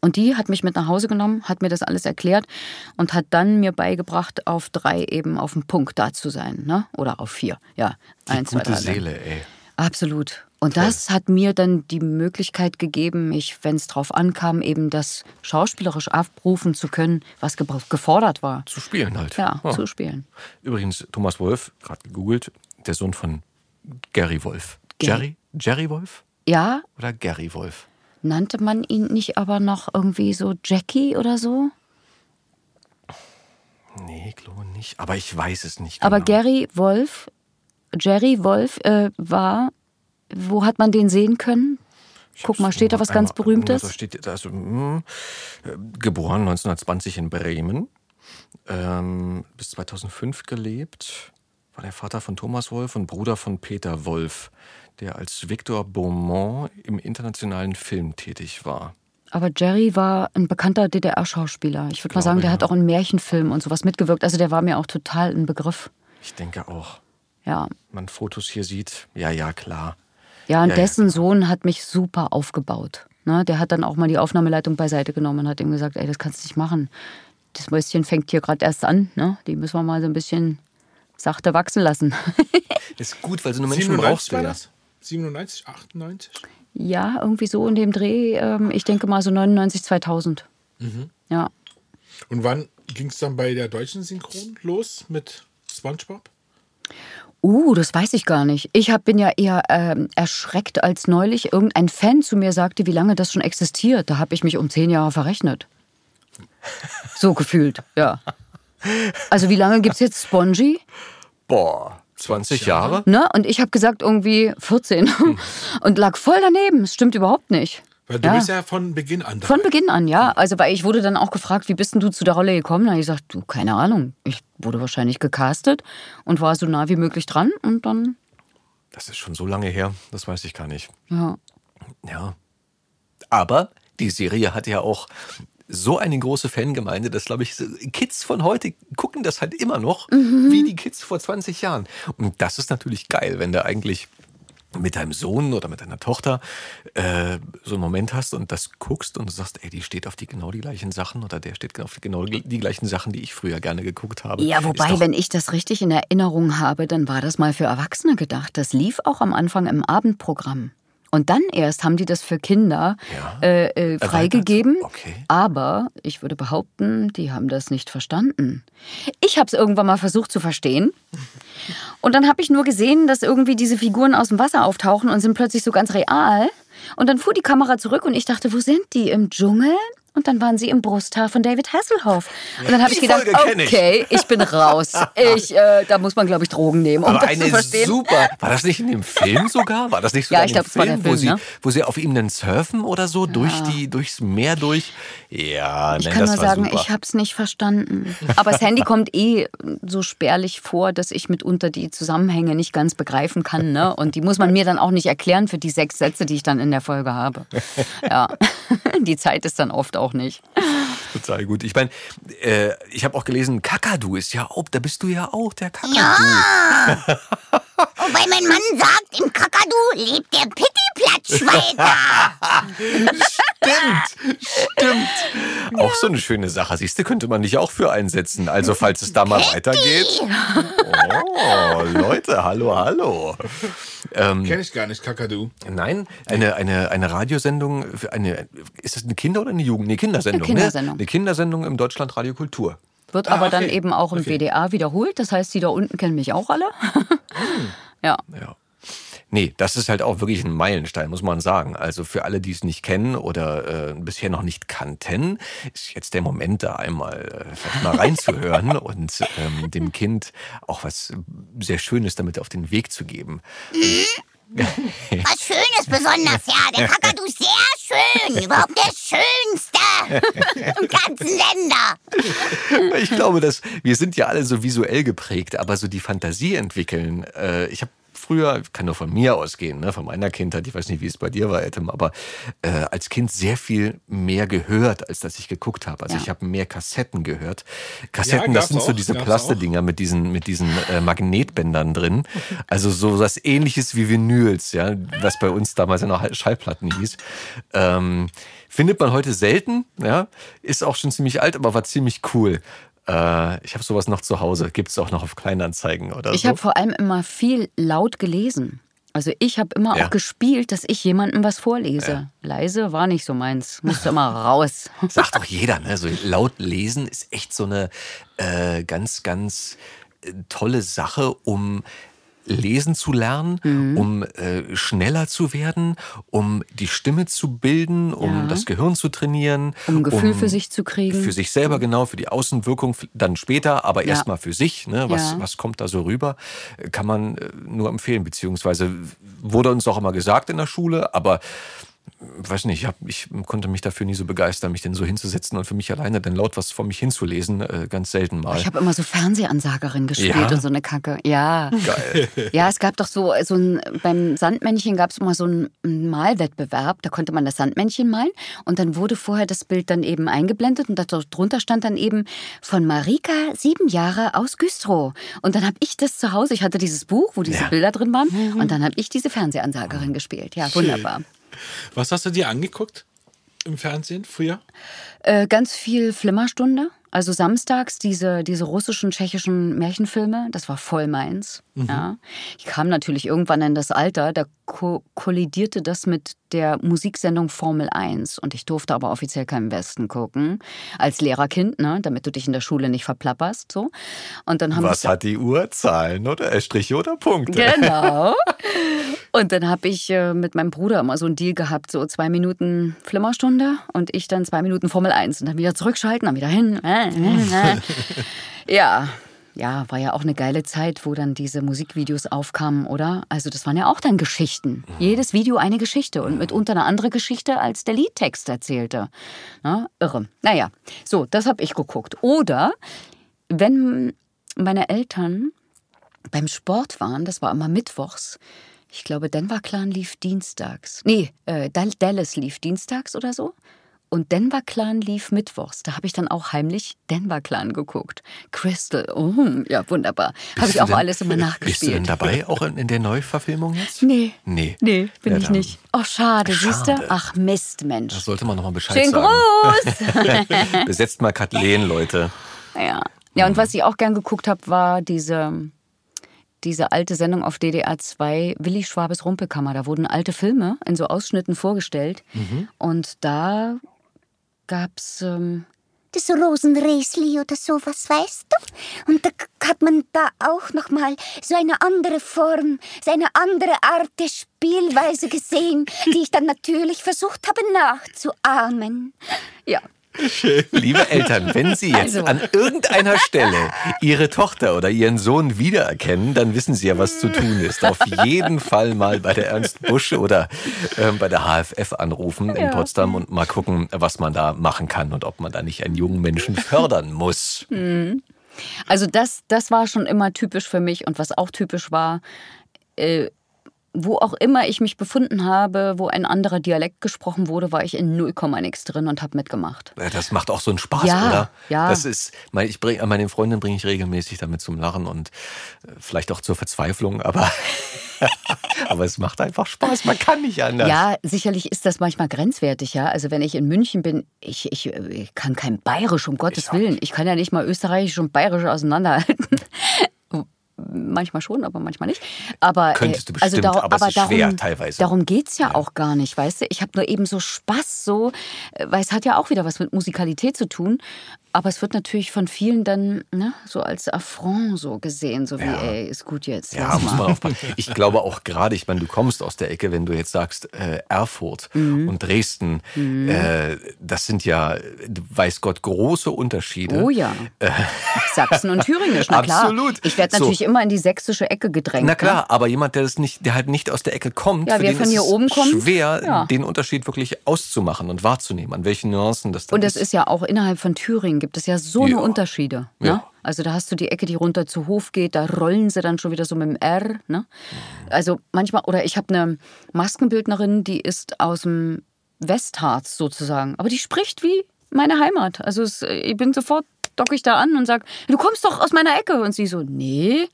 Und die hat mich mit nach Hause genommen, hat mir das alles erklärt und hat dann mir beigebracht, auf drei eben auf dem Punkt da zu sein, ne? Oder auf vier, ja. Die Eins, gute zwei, drei, Seele, ey. Absolut. Und das hat mir dann die Möglichkeit gegeben, mich, wenn es drauf ankam, eben das schauspielerisch abrufen zu können, was ge gefordert war. Zu spielen halt. Ja, oh. zu spielen. Übrigens, Thomas Wolf, gerade gegoogelt, der Sohn von Gary Wolf. Jerry? Jerry Wolf? Ja. Oder Gary Wolf? Nannte man ihn nicht aber noch irgendwie so Jackie oder so? Nee, ich glaube nicht. Aber ich weiß es nicht. Genau. Aber Gary Wolf, Jerry Wolf äh, war, wo hat man den sehen können? Guck mal, steht da was ganz Berühmtes? Da steht, also, mh, geboren 1920 in Bremen, ähm, bis 2005 gelebt, war der Vater von Thomas Wolf und Bruder von Peter Wolf, der als Victor Beaumont im internationalen Film tätig war. Aber Jerry war ein bekannter DDR-Schauspieler. Ich würde mal sagen, der ja. hat auch in Märchenfilmen und sowas mitgewirkt. Also der war mir auch total ein Begriff. Ich denke auch. Ja. Man Fotos hier sieht, ja, ja, klar. Ja, und Ja, ja, dessen genau. Sohn hat mich super aufgebaut. Ne, der hat dann auch mal die Aufnahmeleitung beiseite genommen und hat ihm gesagt, ey, das kannst du nicht machen. Das Mäuschen fängt hier gerade erst an. Ne? Die müssen wir mal so ein bisschen sachte wachsen lassen. Ist gut, weil so eine Menschen 97 brauchst du war ja. das? 97, 98? ja, irgendwie so in dem Dreh. Ähm, ich denke mal so 99, 2000. Mhm. Ja. Und wann ging es dann bei der deutschen Synchron los mit SpongeBob? Uh, das weiß ich gar nicht. Ich hab, bin ja eher ähm, erschreckt, als neulich irgendein Fan zu mir sagte, wie lange das schon existiert. Da habe ich mich um zehn Jahre verrechnet. So gefühlt, ja. Also wie lange gibt's jetzt Spongy? Boah, 20 Jahre? Ne? Und ich habe gesagt irgendwie 14 und lag voll daneben. Es stimmt überhaupt nicht. Weil du Ja. bist ja von Beginn an dabei. Von Beginn an, ja. Also weil ich wurde dann auch gefragt, wie bist denn du zu der Rolle gekommen? Da habe ich gesagt, du, keine Ahnung. Ich wurde wahrscheinlich gecastet und war so nah wie möglich dran und dann, Das ist schon so lange her, das weiß ich gar nicht. ja. Ja. Aber die Serie hat ja auch so eine große Fangemeinde, dass, glaube ich, Kids von heute gucken das halt immer noch, wie die Kids vor 20 Jahren. Und das ist natürlich geil, wenn du eigentlich mit deinem Sohn oder mit deiner Tochter äh, so einen Moment hast und das guckst und du sagst, ey, die steht auf die genau die gleichen Sachen oder der steht auf die genau die gleichen Sachen, die ich früher gerne geguckt habe. Ja, wobei, wenn ich das richtig in Erinnerung habe, dann war das mal für Erwachsene gedacht. Das lief auch am Anfang im Abendprogramm. Und dann erst haben die das für Kinder Ja. äh, äh, freigegeben. Okay. Aber ich würde behaupten, die haben das nicht verstanden. Ich habe es irgendwann mal versucht zu verstehen. Und dann habe ich nur gesehen, dass irgendwie diese Figuren aus dem Wasser auftauchen und sind plötzlich so ganz real. Und dann fuhr die Kamera zurück und ich dachte, wo sind die? Im Dschungel? Und dann waren sie im Brusthaar von David Hasselhoff. Und dann habe ich gedacht, ich. okay, ich bin raus. Ich, äh, da muss man, glaube ich, Drogen nehmen, um Aber das eine zu verstehen. super. War das nicht in dem Film sogar? War das nicht Ja, sogar ich glaub, der Film, wo Film, sie, ne? wo sie auf ihm dann surfen oder so durch die durchs Meer durch? Ja, Ich ne, kann nur sagen, super. ich habe es nicht verstanden. Aber das Handy kommt eh so spärlich vor, dass ich mitunter die Zusammenhänge nicht ganz begreifen kann. Ne? Und die muss man mir dann auch nicht erklären für die sechs Sätze, die ich dann in der Folge habe. Ja, die Zeit ist dann oft auch nicht. Total gut. Ich meine, äh, ich habe auch gelesen, Kakadu ist ja auch, da bist du ja auch der Kakadu. Ja. Wobei mein Mann sagt, im Kakadu lebt der Pittiplatsch weiter. Stimmt, stimmt. Auch so eine schöne Sache. Siehst du, könnte man dich auch für einsetzen. Also, falls es da mal weitergeht. Oh, Leute, hallo, hallo. Ähm, Kenn ich gar nicht, Kakadu. Nein, eine, eine, eine Radiosendung, für eine, ist das eine Kinder- oder eine Jugend? Nee, Kindersendung. Eine Kindersendung. Ne? Eine Kindersendung im Deutschlandradio Kultur. Wird Ah, aber dann okay. eben auch im Okay. WDR wiederholt. Das heißt, die da unten kennen mich auch alle. ja. Ja. Nee, das ist halt auch wirklich ein Meilenstein, muss man sagen. Also für alle, die es nicht kennen oder äh, bisher noch nicht kannten, ist jetzt der Moment, da einmal äh, mal reinzuhören und ähm, dem Kind auch was sehr Schönes damit auf den Weg zu geben. Was Schönes besonders, ja. Der Kakadu ist sehr schön. Überhaupt der schönste im ganzen Länder. Ich glaube, dass wir sind ja alle so visuell geprägt, aber so die Fantasie entwickeln. Äh, ich habe früher, ich kann nur von mir ausgehen, ne, von meiner Kindheit, ich weiß nicht, wie es bei dir war, Etem, aber äh, als Kind sehr viel mehr gehört, als dass ich geguckt habe. Also Ja. ich habe mehr Kassetten gehört. Kassetten, Ja, das sind gab's so auch, diese Plastedinger mit diesen, mit diesen äh, Magnetbändern drin. Also so was ähnliches wie Vinyls, ja, was bei uns damals ja noch Schallplatten hieß. Ähm, findet man heute selten, ja, ist auch schon ziemlich alt, aber war ziemlich cool. Äh, ich habe sowas noch zu Hause. Gibt es auch noch auf Kleinanzeigen oder Ich so? habe vor allem immer viel laut gelesen. Also ich habe immer ja. auch gespielt, dass ich jemandem was vorlese. Ja. Leise war nicht so meins. Musste immer raus. Sagt doch jeder, ne? So laut lesen ist echt so eine äh, ganz, ganz äh, tolle Sache, um lesen zu lernen, mhm. um äh, schneller zu werden, um die Stimme zu bilden, um ja. das Gehirn zu trainieren. Um ein Gefühl um für sich zu kriegen. Für sich selber, genau, für die Außenwirkung dann später, aber ja. erstmal für sich. Ne? Was, ja. was kommt da so rüber? Kann man äh, nur empfehlen, beziehungsweise wurde uns auch immer gesagt in der Schule, aber weiß nicht, ich, hab, ich konnte mich dafür nie so begeistern, mich denn so hinzusetzen und für mich alleine dann laut was vor mich hinzulesen, äh, ganz selten mal. Ich habe immer so Fernsehansagerin gespielt ja? und so eine Kacke. Ja. Geil. Ja, es gab doch so, so ein, beim Sandmännchen gab es immer so einen Malwettbewerb, da konnte man das Sandmännchen malen und dann wurde vorher das Bild dann eben eingeblendet und darunter stand dann eben von Marika, sieben Jahre aus Güstrow. Und dann habe ich das zu Hause, ich hatte dieses Buch, wo diese ja. Bilder drin waren mhm. und dann habe ich diese Fernsehansagerin gespielt. Ja, wunderbar. Was hast du dir angeguckt im Fernsehen früher? Äh, ganz viel Flimmerstunde. Also samstags diese, diese russischen, tschechischen Märchenfilme, das war voll meins. Mhm. Ja. Ich kam natürlich irgendwann in das Alter, da ko kollidierte das mit der Musiksendung Formel 1 und ich durfte aber offiziell keinen Westen gucken. Als Lehrerkind, ne, damit du dich in der Schule nicht verplapperst. So. Und dann haben Was hat die Uhr? Zahlen oder äh, Striche oder Punkte? Genau. Und dann habe ich äh, mit meinem Bruder immer so einen Deal gehabt, so zwei Minuten Flimmerstunde und ich dann zwei Minuten Formel 1 und dann wieder zurückschalten, dann wieder hin. ja, ja, war ja auch eine geile Zeit, wo dann diese Musikvideos aufkamen, oder? Also das waren ja auch dann Geschichten. Jedes Video eine Geschichte und mitunter eine andere Geschichte, als der Liedtext erzählte. Na, irre. Naja, so, das habe ich geguckt. Oder wenn meine Eltern beim Sport waren, das war immer mittwochs, ich glaube, Denver Clan lief dienstags. Nee, äh, Dallas lief dienstags oder so. Und Denver Clan lief mittwochs. Da habe ich dann auch heimlich Denver Clan geguckt. Crystal, oh, ja, wunderbar. Habe ich auch denn, alles immer nachgespielt. Bist du denn dabei, auch in, in der Neuverfilmung jetzt? Nee. Nee. Nee, bin ja, ich nicht. Oh, schade, schade, siehst du? Ach, Mist, Mensch. Das sollte man nochmal Bescheid Schön sagen. groß! Besetzt mal Kathleen, Leute. Ja. Ja, und was ich auch gern geguckt habe, war diese diese alte Sendung auf DDR 2, Willi Schwabes Rumpelkammer. Da wurden alte Filme in so Ausschnitten vorgestellt. Mhm. Und da gab's ähm, das Rosenräsli oder sowas, weißt du? Und da hat man da auch noch mal so eine andere Form, so eine andere Art der Spielweise gesehen, die ich dann natürlich versucht habe nachzuahmen. Ja, Liebe Eltern, wenn Sie jetzt also. an irgendeiner Stelle Ihre Tochter oder Ihren Sohn wiedererkennen, dann wissen Sie ja, was zu tun ist. Auf jeden Fall mal bei der Ernst Busch oder äh, bei der HFF anrufen ja. in Potsdam und mal gucken, was man da machen kann und ob man da nicht einen jungen Menschen fördern muss. Mhm. Also das, das war schon immer typisch für mich und was auch typisch war, äh, wo auch immer ich mich befunden habe, wo ein anderer Dialekt gesprochen wurde, war ich in 0, nix drin und habe mitgemacht. Das macht auch so einen Spaß, ja, oder? Ja. Das ist, ich bring, meine Freundin bringe ich regelmäßig damit zum Lachen und äh, vielleicht auch zur Verzweiflung, aber, aber es macht einfach Spaß. Man kann nicht anders. Ja, sicherlich ist das manchmal grenzwertig, ja. Also wenn ich in München bin, ich, ich, ich kann kein Bayerisch, um Gottes ich Willen. Ich kann ja nicht mal Österreichisch und Bayerisch auseinanderhalten manchmal schon, aber manchmal nicht. Aber, äh, Könntest du also bestimmt, also darum, aber es ist darum, schwer teilweise. Darum geht es ja, ja, auch gar nicht, weißt du? Ich habe nur eben so Spaß, so, weil es hat ja auch wieder was mit Musikalität zu tun. Aber es wird natürlich von vielen dann ne, so als Affront so gesehen, so wie, ja. ey, ist gut jetzt. Ja, muss man aufpassen. Ich glaube auch gerade, ich meine, du kommst aus der Ecke, wenn du jetzt sagst, äh, Erfurt mhm. und Dresden, mhm. äh, das sind ja, weiß Gott, große Unterschiede. Oh ja. Äh, Sachsen und Thüringisch, na klar. Absolut. Ich werde natürlich so. Immer in die sächsische Ecke gedrängt. Na klar, ne? aber jemand, der, das nicht, der halt nicht aus der Ecke kommt, ja, für den hier oben kommt, schwer, ja. den Unterschied wirklich auszumachen und wahrzunehmen, an welchen Nuancen das dann Und es ist. ist ja auch innerhalb von Thüringen gibt es ja so eine Unterschiede. Ne? Ja. Also da hast du die Ecke, die runter zu Hof geht, da rollen sie dann schon wieder so mit dem R. Ne? Also manchmal, oder ich habe eine Maskenbildnerin, die ist aus dem Westharz sozusagen, aber die spricht wie meine Heimat. Also es, ich bin sofort docke ich da an und sage, du kommst doch aus meiner Ecke. Und sie so, nee.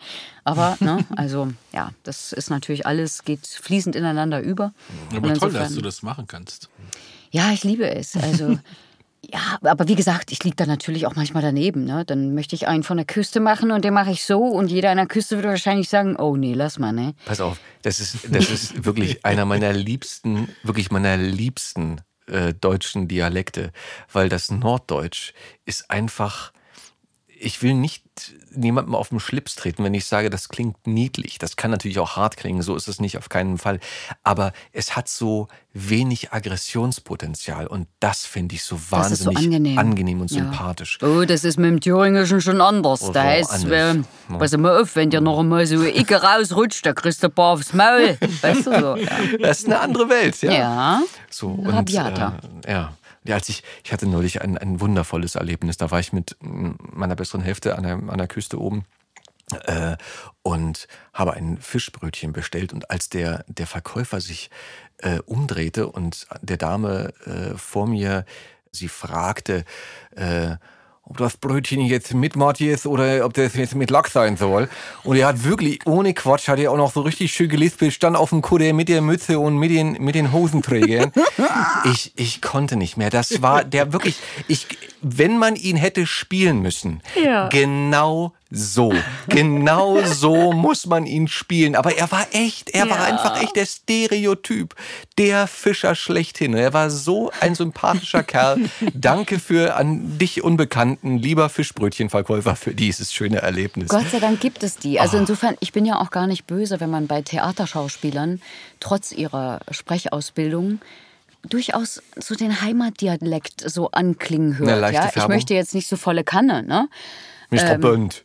Aber, ne, also, ja, das ist natürlich alles, geht fließend ineinander über. Aber toll, dass du das machen kannst. Ja, ich liebe es. Also, Ja, aber wie gesagt, ich liege da natürlich auch manchmal daneben. Ne? Dann möchte ich einen von der Küste machen und den mache ich so und jeder an der Küste würde wahrscheinlich sagen, oh nee, lass mal, ne? Pass auf, das ist, das ist wirklich einer meiner liebsten, wirklich meiner liebsten äh, deutschen Dialekte, weil das Norddeutsch ist einfach ich will nicht niemandem auf den Schlips treten, wenn ich sage, das klingt niedlich. Das kann natürlich auch hart klingen, so ist es nicht auf keinen Fall. Aber es hat so wenig Aggressionspotenzial und das finde ich so wahnsinnig so angenehm. angenehm. und sympathisch. Oh, das ist mit dem Thüringischen schon anders. Oh, da heißt, äh, pass mal auf, wenn dir noch einmal so Icke rausrutscht, da kriegst du ein paar aufs Maul. Weißt du so? Ja. Das ist eine andere Welt, ja. Ja. So, und, äh, ja. Ja, als ich, ich hatte neulich ein, ein wundervolles Erlebnis. Da war ich mit meiner besseren Hälfte an der, an der Küste oben äh, und habe ein Fischbrötchen bestellt. Und als der, der Verkäufer sich äh, umdrehte und der Dame äh, vor mir sie fragte, äh, ob das Brötchen jetzt mit Matti ist oder ob das jetzt mit Lachs sein soll. Und er hat wirklich, ohne Quatsch, hat er auch noch so richtig schön gelispelt, stand auf dem Kutter mit der Mütze und mit den, mit den Hosenträgern. ich, ich konnte nicht mehr. Das war der wirklich, ich, wenn man ihn hätte spielen müssen, ja. genau so. Genau so muss man ihn spielen. Aber er war echt, er ja. war einfach echt der Stereotyp, der Fischer schlechthin. Er war so ein sympathischer Kerl. Danke für an dich Unbekannten, lieber Fischbrötchenverkäufer, für dieses schöne Erlebnis. Gott sei Dank gibt es die. Also oh. insofern, ich bin ja auch gar nicht böse, wenn man bei Theaterschauspielern trotz ihrer Sprechausbildung durchaus so den Heimatdialekt so anklingen hört. Ja? Ich möchte jetzt nicht so volle Kanne, ne? Mr. Ähm, Bund.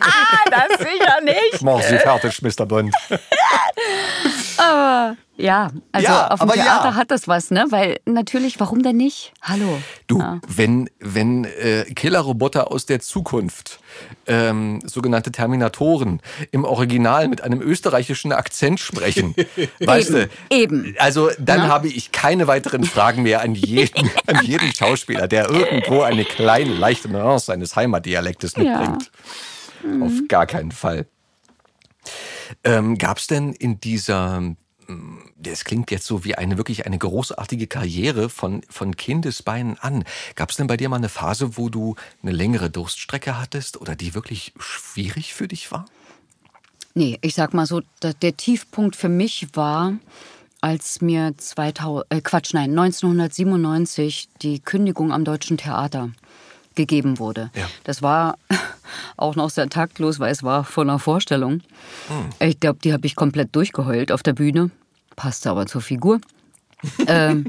ah, das sicher nicht. Mach sie fertig, Mr. Bond. aber ja, also ja, auf dem Theater ja. hat das was, ne? Weil natürlich, warum denn nicht? Hallo. Du, ja. wenn, wenn äh, Killerroboter aus der Zukunft, ähm, sogenannte Terminatoren, im Original mit einem österreichischen Akzent sprechen, weißt eben, du? Eben. Also dann Na? habe ich keine weiteren Fragen mehr an jeden, an jeden Schauspieler, der irgendwo eine kleine, leichte Nuance seines Heimatdialektes mitbringt. Mhm. Auf gar keinen Fall. Ähm, Gab es denn in dieser das klingt jetzt so wie eine wirklich eine großartige Karriere von, von Kindesbeinen an. Gab es denn bei dir mal eine Phase, wo du eine längere Durststrecke hattest oder die wirklich schwierig für dich war? Nee, ich sag mal so, der Tiefpunkt für mich war, als mir 2000, äh Quatsch, nein, 1997 die Kündigung am Deutschen Theater gegeben wurde. Ja. Das war auch noch sehr taktlos, weil es war von einer Vorstellung. Hm. Ich glaube, die habe ich komplett durchgeheult auf der Bühne. Passte aber zur Figur. ähm,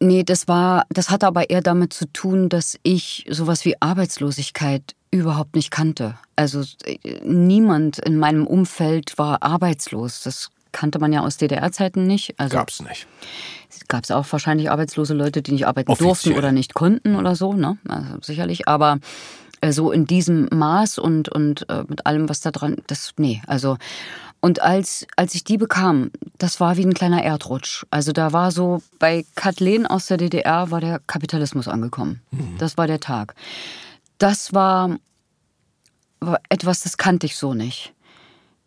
nee, das war, das hatte aber eher damit zu tun, dass ich sowas wie Arbeitslosigkeit überhaupt nicht kannte. Also niemand in meinem Umfeld war arbeitslos. Das kannte man ja aus DDR-Zeiten nicht. Also, Gab's nicht. Gab es auch wahrscheinlich arbeitslose Leute, die nicht arbeiten Offiziell. durften oder nicht konnten oder so, ne? Also sicherlich. Aber äh, so in diesem Maß und, und äh, mit allem, was da dran, das, nee, also. Und als, als ich die bekam, das war wie ein kleiner Erdrutsch. Also da war so, bei Kathleen aus der DDR war der Kapitalismus angekommen. Mhm. Das war der Tag. Das war, war etwas, das kannte ich so nicht.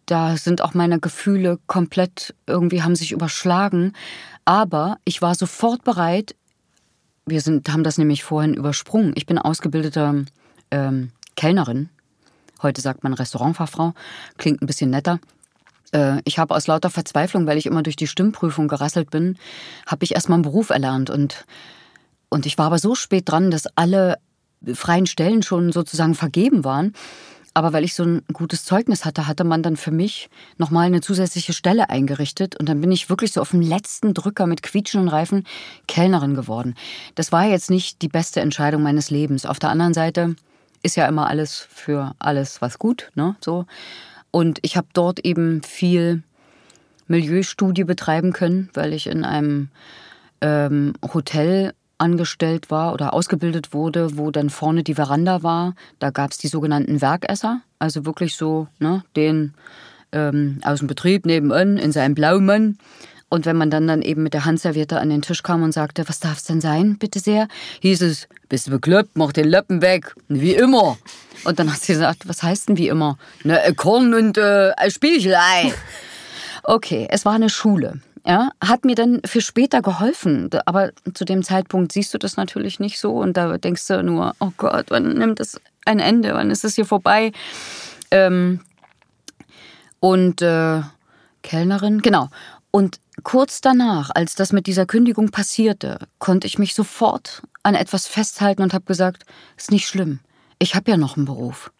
Da sind auch meine Gefühle komplett irgendwie haben sich überschlagen. Aber ich war sofort bereit. Wir sind, haben das nämlich vorhin übersprungen. Ich bin ausgebildeter ähm, Kellnerin. Heute sagt man Restaurantfachfrau. Klingt ein bisschen netter. Äh, ich habe aus lauter Verzweiflung, weil ich immer durch die Stimmprüfung gerasselt bin, habe ich erstmal einen Beruf erlernt. Und, und ich war aber so spät dran, dass alle freien Stellen schon sozusagen vergeben waren. Aber weil ich so ein gutes Zeugnis hatte, hatte man dann für mich nochmal eine zusätzliche Stelle eingerichtet. Und dann bin ich wirklich so auf dem letzten Drücker mit quietschenden Reifen Kellnerin geworden. Das war jetzt nicht die beste Entscheidung meines Lebens. Auf der anderen Seite ist ja immer alles für alles was gut, ne? So. Und ich habe dort eben viel Milieustudie betreiben können, weil ich in einem ähm, Hotel angestellt war oder ausgebildet wurde, wo dann vorne die Veranda war. Da gab es die sogenannten Werkesser, also wirklich so ne, den ähm, aus dem Betrieb nebenan in seinem Blaumann und wenn man dann, dann eben mit der Handserviette an den Tisch kam und sagte, was darf es denn sein, bitte sehr, hieß es, bist du bekloppt, mach den Löppen weg, wie immer. Und dann hat sie gesagt, was heißt denn wie immer? Ne, Korn und äh, Spiegelei. Okay, es war eine Schule. Ja, hat mir dann für später geholfen. Aber zu dem Zeitpunkt siehst du das natürlich nicht so und da denkst du nur, oh Gott, wann nimmt das ein Ende, wann ist es hier vorbei? Ähm, und äh, Kellnerin, genau. Und kurz danach, als das mit dieser Kündigung passierte, konnte ich mich sofort an etwas festhalten und habe gesagt, ist nicht schlimm. Ich habe ja noch einen Beruf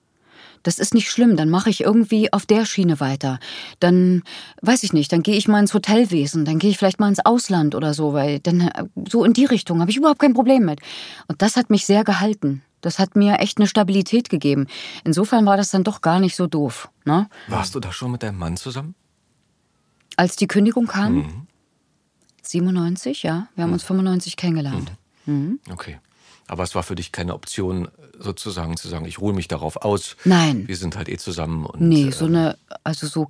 das ist nicht schlimm, dann mache ich irgendwie auf der Schiene weiter. Dann, weiß ich nicht, dann gehe ich mal ins Hotelwesen, dann gehe ich vielleicht mal ins Ausland oder so, weil dann äh, so in die Richtung habe ich überhaupt kein Problem mit. Und das hat mich sehr gehalten. Das hat mir echt eine Stabilität gegeben. Insofern war das dann doch gar nicht so doof. Ne? Warst du da schon mit deinem Mann zusammen? Als die Kündigung kam? Mhm. 97, ja. Wir haben mhm. uns 95 kennengelernt. Mhm. mhm. Okay. Aber es war für dich keine Option, sozusagen zu sagen, ich ruhe mich darauf aus. Nein. Wir sind halt eh zusammen. Und, nee, so ähm, eine, also so,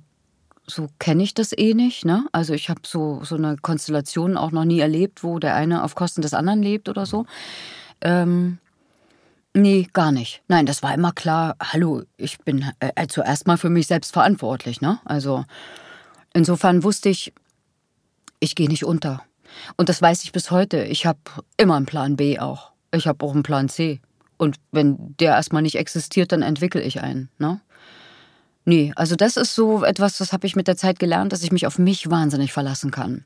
so kenne ich das eh nicht. Ne? Also ich habe so, so eine Konstellation auch noch nie erlebt, wo der eine auf Kosten des anderen lebt oder so. Ähm, nee, gar nicht. Nein, das war immer klar, hallo, ich bin äh, zuerst mal für mich selbst verantwortlich. Ne? Also insofern wusste ich, ich gehe nicht unter. Und das weiß ich bis heute. Ich habe immer einen Plan B auch. Ich habe auch einen Plan C. Und wenn der erstmal nicht existiert, dann entwickle ich einen. Ne? Nee, also das ist so etwas, das habe ich mit der Zeit gelernt, dass ich mich auf mich wahnsinnig verlassen kann.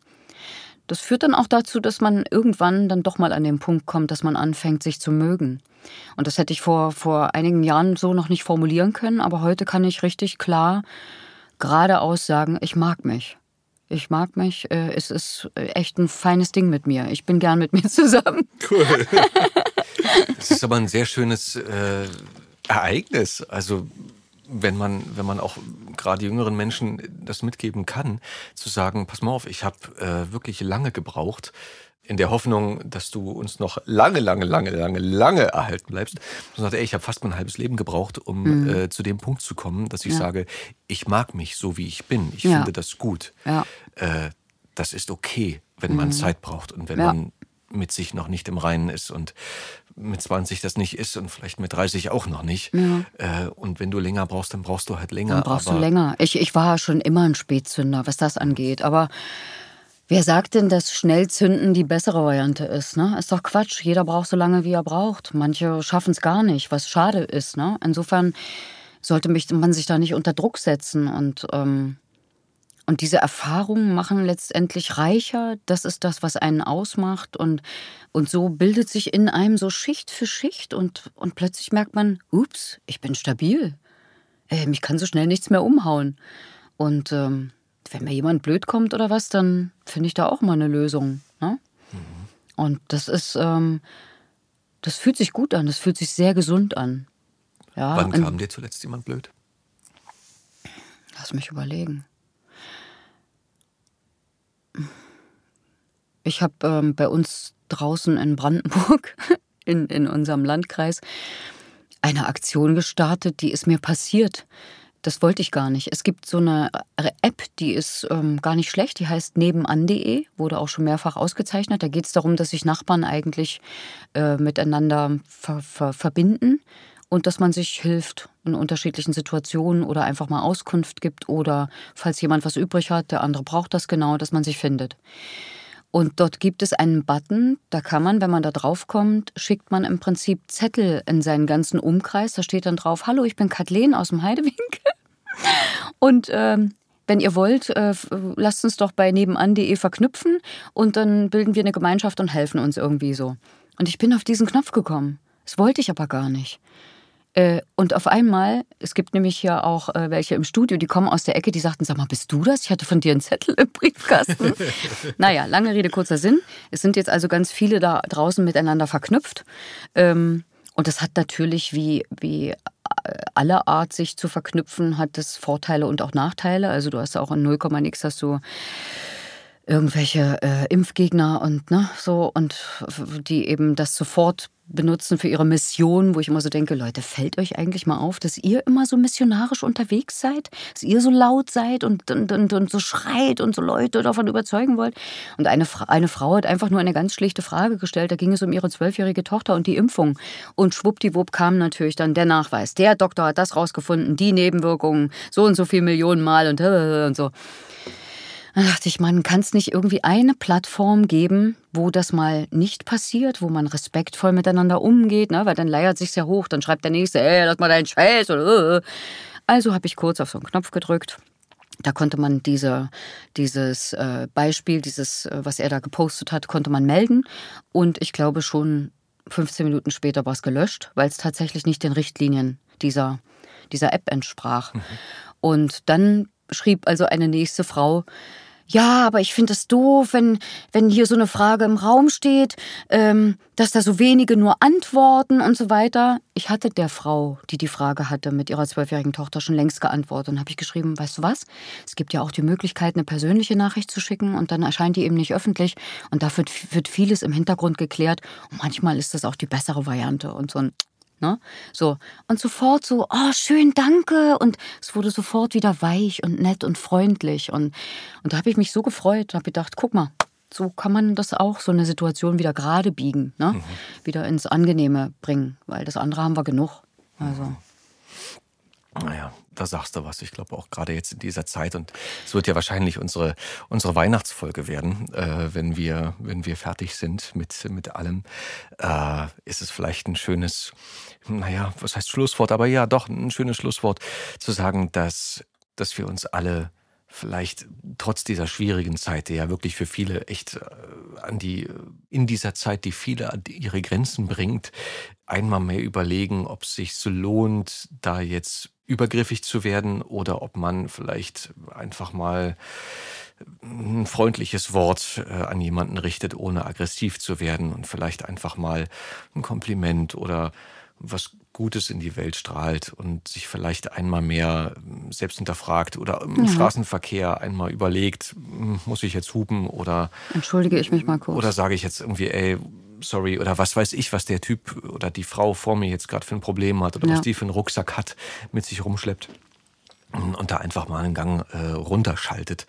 Das führt dann auch dazu, dass man irgendwann dann doch mal an den Punkt kommt, dass man anfängt, sich zu mögen. Und das hätte ich vor, vor einigen Jahren so noch nicht formulieren können, aber heute kann ich richtig klar geradeaus sagen, ich mag mich. Ich mag mich. Äh, es ist echt ein feines Ding mit mir. Ich bin gern mit mir zusammen. Cool. Es ist aber ein sehr schönes äh, Ereignis. Also wenn man, wenn man auch gerade jüngeren Menschen das mitgeben kann, zu sagen, pass mal auf, ich habe äh, wirklich lange gebraucht, in der Hoffnung, dass du uns noch lange, lange, lange, lange, lange erhalten bleibst. Und sagte, ey, ich habe fast mein halbes Leben gebraucht, um mhm. äh, zu dem Punkt zu kommen, dass ich ja. sage, ich mag mich so, wie ich bin. Ich ja. finde das gut. Ja. Äh, das ist okay, wenn man mhm. Zeit braucht und wenn man mit sich noch nicht im Reinen ist und mit 20 das nicht ist und vielleicht mit 30 auch noch nicht. Äh, und wenn du länger brauchst, dann brauchst du halt länger. Dann brauchst du länger. Ich, ich war schon immer ein Spätzünder, was das angeht. Aber Wer sagt denn, dass Schnellzünden die bessere Variante ist? Ne? Ist doch Quatsch. Jeder braucht so lange, wie er braucht. Manche schaffen es gar nicht, was schade ist. Ne? Insofern sollte man sich da nicht unter Druck setzen. Und, ähm, und diese Erfahrungen machen letztendlich reicher. Das ist das, was einen ausmacht. Und, und so bildet sich in einem so Schicht für Schicht. Und, und plötzlich merkt man, ups, ich bin stabil. Äh, mich kann so schnell nichts mehr umhauen. Und ähm, wenn mir jemand blöd kommt oder was, dann finde ich da auch mal eine Lösung. Ne? Mhm. Und das ist, ähm, das fühlt sich gut an, das fühlt sich sehr gesund an. Ja, Wann kam dir zuletzt jemand blöd? Lass mich überlegen. Ich habe ähm, bei uns draußen in Brandenburg, in, in unserem Landkreis, eine Aktion gestartet, die ist mir passiert. Das wollte ich gar nicht. Es gibt so eine App, die ist ähm, gar nicht schlecht, die heißt nebenan.de, wurde auch schon mehrfach ausgezeichnet. Da geht es darum, dass sich Nachbarn eigentlich äh, miteinander ver ver verbinden und dass man sich hilft in unterschiedlichen Situationen oder einfach mal Auskunft gibt oder falls jemand was übrig hat, der andere braucht das genau, dass man sich findet. Und dort gibt es einen Button, da kann man, wenn man da draufkommt, schickt man im Prinzip Zettel in seinen ganzen Umkreis. Da steht dann drauf, hallo, ich bin Kathleen aus dem Heidewinkel. Und ähm, wenn ihr wollt, äh, lasst uns doch bei nebenan.de verknüpfen und dann bilden wir eine Gemeinschaft und helfen uns irgendwie so. Und ich bin auf diesen Knopf gekommen. Das wollte ich aber gar nicht. Äh, und auf einmal, es gibt nämlich hier auch äh, welche im Studio, die kommen aus der Ecke, die sagten, sag mal, bist du das? Ich hatte von dir einen Zettel im Briefkasten. naja, lange Rede, kurzer Sinn. Es sind jetzt also ganz viele da draußen miteinander verknüpft. Ähm, und das hat natürlich wie, wie aller Art sich zu verknüpfen, hat das Vorteile und auch Nachteile. Also du hast auch in 0, nix hast du irgendwelche äh, Impfgegner und ne, so und die eben das sofort benutzen für ihre Mission, wo ich immer so denke, Leute, fällt euch eigentlich mal auf, dass ihr immer so missionarisch unterwegs seid, dass ihr so laut seid und, und, und, und so schreit und so Leute davon überzeugen wollt. Und eine, eine Frau hat einfach nur eine ganz schlichte Frage gestellt, da ging es um ihre zwölfjährige Tochter und die Impfung. Und schwuppdiwupp kam natürlich dann der Nachweis. Der Doktor hat das rausgefunden, die Nebenwirkungen, so und so viel Millionen Mal und, und so. Dann dachte ich, man kann es nicht irgendwie eine Plattform geben, wo das mal nicht passiert, wo man respektvoll miteinander umgeht, ne? weil dann leiert sich's ja hoch, dann schreibt der Nächste, ey, lass mal deinen Scheiß. Oder, äh. Also habe ich kurz auf so einen Knopf gedrückt. Da konnte man diese, dieses äh, Beispiel, dieses, äh, was er da gepostet hat, konnte man melden. Und ich glaube schon 15 Minuten später war es gelöscht, weil es tatsächlich nicht den Richtlinien dieser, dieser App entsprach. Mhm. Und dann schrieb also eine nächste Frau, ja, aber ich finde es doof, wenn, wenn hier so eine Frage im Raum steht, ähm, dass da so wenige nur antworten und so weiter. Ich hatte der Frau, die die Frage hatte, mit ihrer zwölfjährigen Tochter schon längst geantwortet und habe ich geschrieben, weißt du was? Es gibt ja auch die Möglichkeit, eine persönliche Nachricht zu schicken und dann erscheint die eben nicht öffentlich und da wird, wird vieles im Hintergrund geklärt und manchmal ist das auch die bessere Variante und so ein Ne? So. Und sofort so, oh, schön, danke. Und es wurde sofort wieder weich und nett und freundlich. Und, und da habe ich mich so gefreut und habe gedacht, guck mal, so kann man das auch, so eine Situation wieder gerade biegen, ne? Mhm. wieder ins Angenehme bringen, weil das andere haben wir genug. Also. Naja, da sagst du was. Ich glaube auch gerade jetzt in dieser Zeit. Und es wird ja wahrscheinlich unsere unsere Weihnachtsfolge werden, äh, wenn wir wenn wir fertig sind mit mit allem, äh, ist es vielleicht ein schönes, naja, was heißt Schlusswort, aber ja, doch ein schönes Schlusswort zu sagen, dass dass wir uns alle vielleicht trotz dieser schwierigen Zeit, die ja wirklich für viele echt äh, an die, in dieser Zeit, die viele an ihre Grenzen bringt, einmal mehr überlegen, ob es sich so lohnt, da jetzt übergriffig zu werden oder ob man vielleicht einfach mal ein freundliches Wort äh, an jemanden richtet, ohne aggressiv zu werden und vielleicht einfach mal ein Kompliment oder was Gutes in die Welt strahlt und sich vielleicht einmal mehr ähm, selbst hinterfragt oder im ja. Straßenverkehr einmal überlegt, hm, muss ich jetzt hupen oder entschuldige ich mich mal kurz oder sage ich jetzt irgendwie, ey, sorry oder was weiß ich, was der Typ oder die Frau vor mir jetzt gerade für ein Problem hat oder ja. was die für einen Rucksack hat, mit sich rumschleppt und da einfach mal einen Gang äh, runterschaltet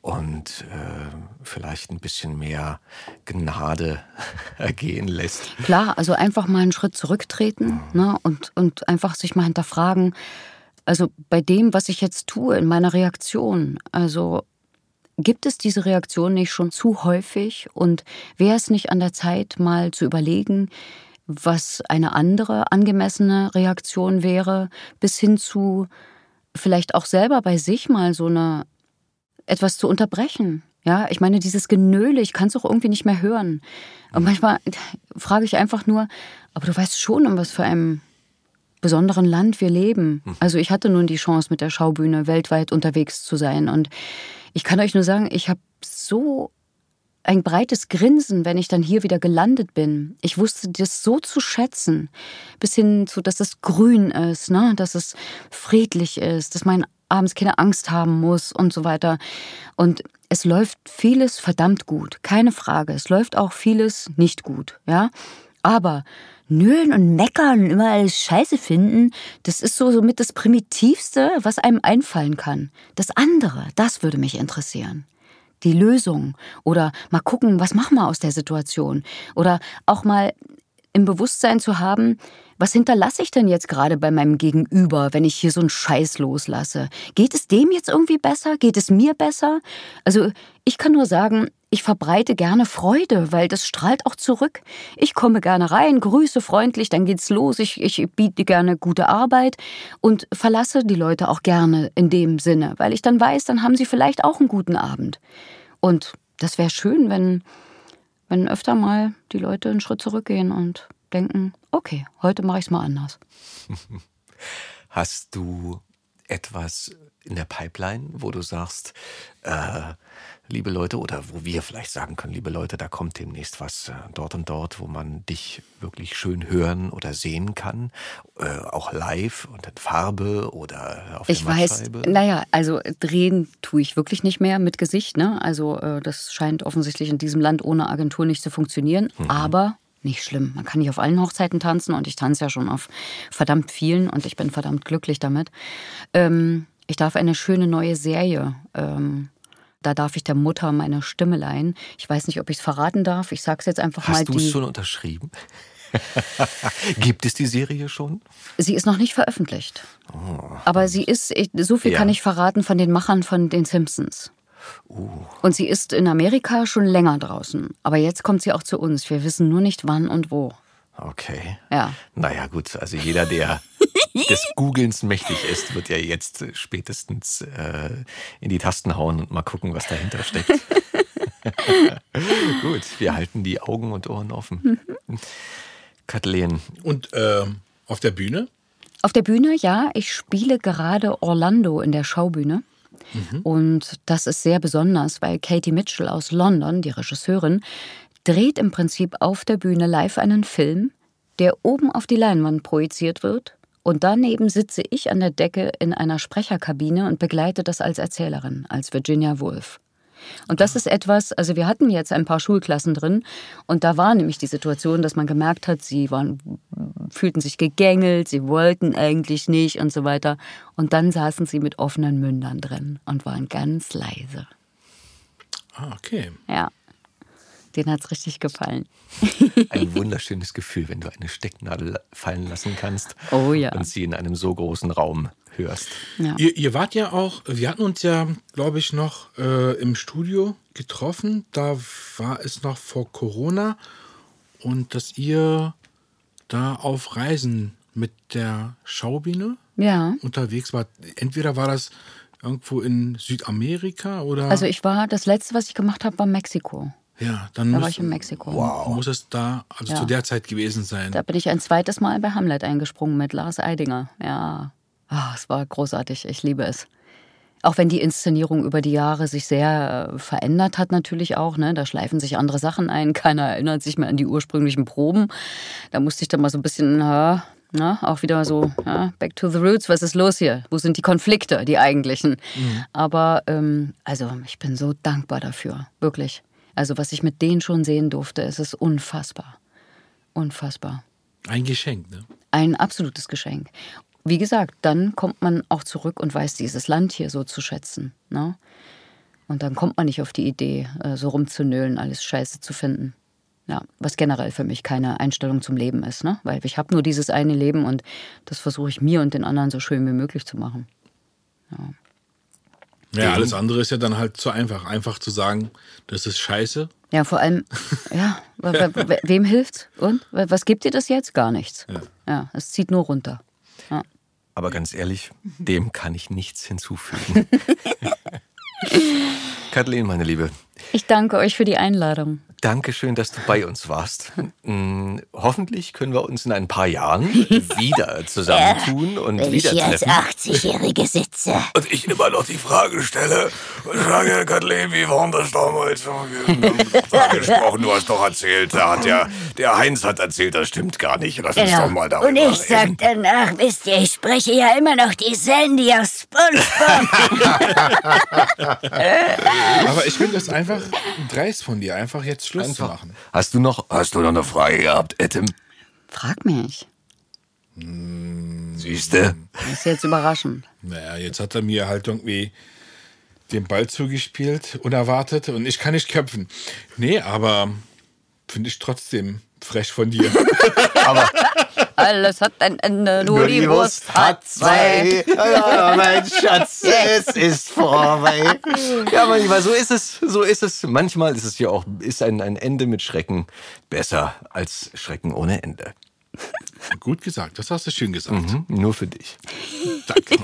und äh, vielleicht ein bisschen mehr Gnade ergehen lässt. Klar, also einfach mal einen Schritt zurücktreten mhm. ne, und, und einfach sich mal hinterfragen, also bei dem, was ich jetzt tue, in meiner Reaktion, also gibt es diese Reaktion nicht schon zu häufig und wäre es nicht an der Zeit, mal zu überlegen, was eine andere angemessene Reaktion wäre, bis hin zu vielleicht auch selber bei sich mal so eine etwas zu unterbrechen. Ja, ich meine, dieses Genöle, ich kann es auch irgendwie nicht mehr hören. Und manchmal frage ich einfach nur, aber du weißt schon, um was für einem besonderen Land wir leben. Hm. Also ich hatte nun die Chance, mit der Schaubühne weltweit unterwegs zu sein. Und ich kann euch nur sagen, ich habe so ein breites Grinsen, wenn ich dann hier wieder gelandet bin. Ich wusste das so zu schätzen, bis hin zu, dass es grün ist, ne? dass es friedlich ist, dass man abends keine Angst haben muss und so weiter. Und es läuft vieles verdammt gut, keine Frage. Es läuft auch vieles nicht gut, ja. Aber nölen und meckern und immer alles scheiße finden, das ist so somit das Primitivste, was einem einfallen kann. Das andere, das würde mich interessieren die Lösung oder mal gucken, was machen wir aus der Situation oder auch mal im Bewusstsein zu haben, was hinterlasse ich denn jetzt gerade bei meinem Gegenüber, wenn ich hier so einen Scheiß loslasse? Geht es dem jetzt irgendwie besser? Geht es mir besser? Also ich kann nur sagen, ich verbreite gerne Freude, weil das strahlt auch zurück. Ich komme gerne rein, grüße freundlich, dann geht's los. Ich, ich biete gerne gute Arbeit und verlasse die Leute auch gerne in dem Sinne, weil ich dann weiß, dann haben sie vielleicht auch einen guten Abend. Und das wäre schön, wenn, wenn öfter mal die Leute einen Schritt zurückgehen und denken, okay, heute mache ich es mal anders. Hast du etwas in der Pipeline, wo du sagst, äh, liebe Leute, oder wo wir vielleicht sagen können, liebe Leute, da kommt demnächst was äh, dort und dort, wo man dich wirklich schön hören oder sehen kann, äh, auch live und in Farbe oder auf ich der weiß, naja, also drehen tue ich wirklich nicht mehr mit Gesicht, ne? Also äh, das scheint offensichtlich in diesem Land ohne Agentur nicht zu funktionieren, mhm. aber nicht schlimm. Man kann nicht auf allen Hochzeiten tanzen und ich tanze ja schon auf verdammt vielen und ich bin verdammt glücklich damit. Ähm, ich darf eine schöne neue Serie. Ähm, da darf ich der Mutter meine Stimme leihen. Ich weiß nicht, ob ich es verraten darf. Ich sage es jetzt einfach Hast mal. Hast du es schon unterschrieben? Gibt es die Serie schon? Sie ist noch nicht veröffentlicht. Oh. Aber sie ist, so viel ja. kann ich verraten von den Machern von den Simpsons. Uh. Und sie ist in Amerika schon länger draußen. Aber jetzt kommt sie auch zu uns. Wir wissen nur nicht wann und wo. Okay. Ja. Naja, gut. Also jeder, der des Googlens mächtig ist, wird ja jetzt spätestens äh, in die Tasten hauen und mal gucken, was dahinter steckt. gut, wir halten die Augen und Ohren offen. Mhm. Kathleen. Und äh, auf der Bühne? Auf der Bühne, ja. Ich spiele gerade Orlando in der Schaubühne. Mhm. Und das ist sehr besonders, weil Katie Mitchell aus London, die Regisseurin, dreht im Prinzip auf der Bühne live einen Film, der oben auf die Leinwand projiziert wird. Und daneben sitze ich an der Decke in einer Sprecherkabine und begleite das als Erzählerin, als Virginia Woolf. Und das ist etwas, also wir hatten jetzt ein paar Schulklassen drin und da war nämlich die Situation, dass man gemerkt hat, sie waren, fühlten sich gegängelt, sie wollten eigentlich nicht und so weiter. Und dann saßen sie mit offenen Mündern drin und waren ganz leise. Ah, okay. Ja. Den hat es richtig gefallen. Ein wunderschönes Gefühl, wenn du eine Stecknadel fallen lassen kannst. Oh ja. Und sie in einem so großen Raum hörst. Ja. Ihr, ihr, wart ja auch, wir hatten uns ja, glaube ich, noch äh, im Studio getroffen. Da war es noch vor Corona. Und dass ihr da auf Reisen mit der Schaubühne ja. unterwegs wart. Entweder war das irgendwo in Südamerika oder. Also ich war, das letzte, was ich gemacht habe, war Mexiko. Ja, dann da muss, war ich in Mexiko. Wow. Muss es da, also ja. zu der Zeit gewesen sein. Da bin ich ein zweites Mal bei Hamlet eingesprungen mit Lars Eidinger. Ja. Oh, es war großartig, ich liebe es. Auch wenn die Inszenierung über die Jahre sich sehr äh, verändert hat, natürlich auch. Ne? Da schleifen sich andere Sachen ein. Keiner erinnert sich mehr an die ursprünglichen Proben. Da musste ich dann mal so ein bisschen, ja, na, auch wieder so, ja, back to the roots, was ist los hier? Wo sind die Konflikte, die eigentlichen? Mhm. Aber ähm, also ich bin so dankbar dafür, wirklich. Also was ich mit denen schon sehen durfte, es ist unfassbar. Unfassbar. Ein Geschenk, ne? Ein absolutes Geschenk. Wie gesagt, dann kommt man auch zurück und weiß dieses Land hier so zu schätzen. Ne? Und dann kommt man nicht auf die Idee, äh, so rumzunölen, alles scheiße zu finden. Ja, was generell für mich keine Einstellung zum Leben ist, ne? Weil ich habe nur dieses eine Leben und das versuche ich mir und den anderen so schön wie möglich zu machen. Ja. Ja, alles andere ist ja dann halt zu einfach. Einfach zu sagen, das ist scheiße. Ja, vor allem, ja, wem hilft's? Und? Was gibt dir das jetzt? Gar nichts. Ja, ja es zieht nur runter. Ja. Aber ganz ehrlich, dem kann ich nichts hinzufügen. Kathleen, meine Liebe. Ich danke euch für die Einladung. Dankeschön, dass du bei uns warst. Hm, hoffentlich können wir uns in ein paar Jahren wieder zusammentun und wenn wieder ich hier als 80-Jährige sitze. Und ich immer noch die Frage stelle und sage, Kathleen, wie war das damals? gesprochen, du hast doch erzählt, der, hat ja, der Heinz hat erzählt, das stimmt gar nicht. Lass uns genau. doch mal darüber Und ich sag danach, wisst ihr, ich spreche ja immer noch die Sandy aus SpongeBob. Aber ich finde das einfach dreist von dir, einfach jetzt Schluss einfach. zu machen. Hast du noch, hast du noch eine Frage gehabt, Etim? Frag mich. Hm, Siehste? Das ist jetzt überraschend. Naja, jetzt hat er mir halt irgendwie den Ball zugespielt, unerwartet, und ich kann nicht köpfen. Nee, aber finde ich trotzdem frech von dir. aber alles hat ein Ende, nur, nur die Wurst hat zwei. Ja, mein Schatz, es ist vorbei. Ja, manchmal, so ist es, so ist es. Manchmal ist es ja auch, ist ein, ein Ende mit Schrecken besser als Schrecken ohne Ende. Gut gesagt, das hast du schön gesagt. Mhm, nur für dich. Danke.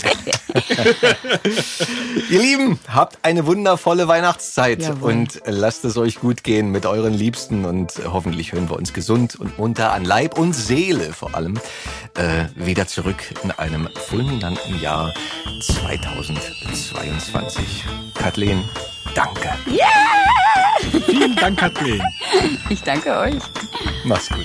Ihr Lieben, habt eine wundervolle Weihnachtszeit Jawohl. und lasst es euch gut gehen mit euren Liebsten und hoffentlich hören wir uns gesund und munter an Leib und Seele vor allem äh, wieder zurück in einem fulminanten Jahr 2022. Kathleen, danke. Yeah! Vielen Dank, Kathleen. Ich danke euch. Mach's gut.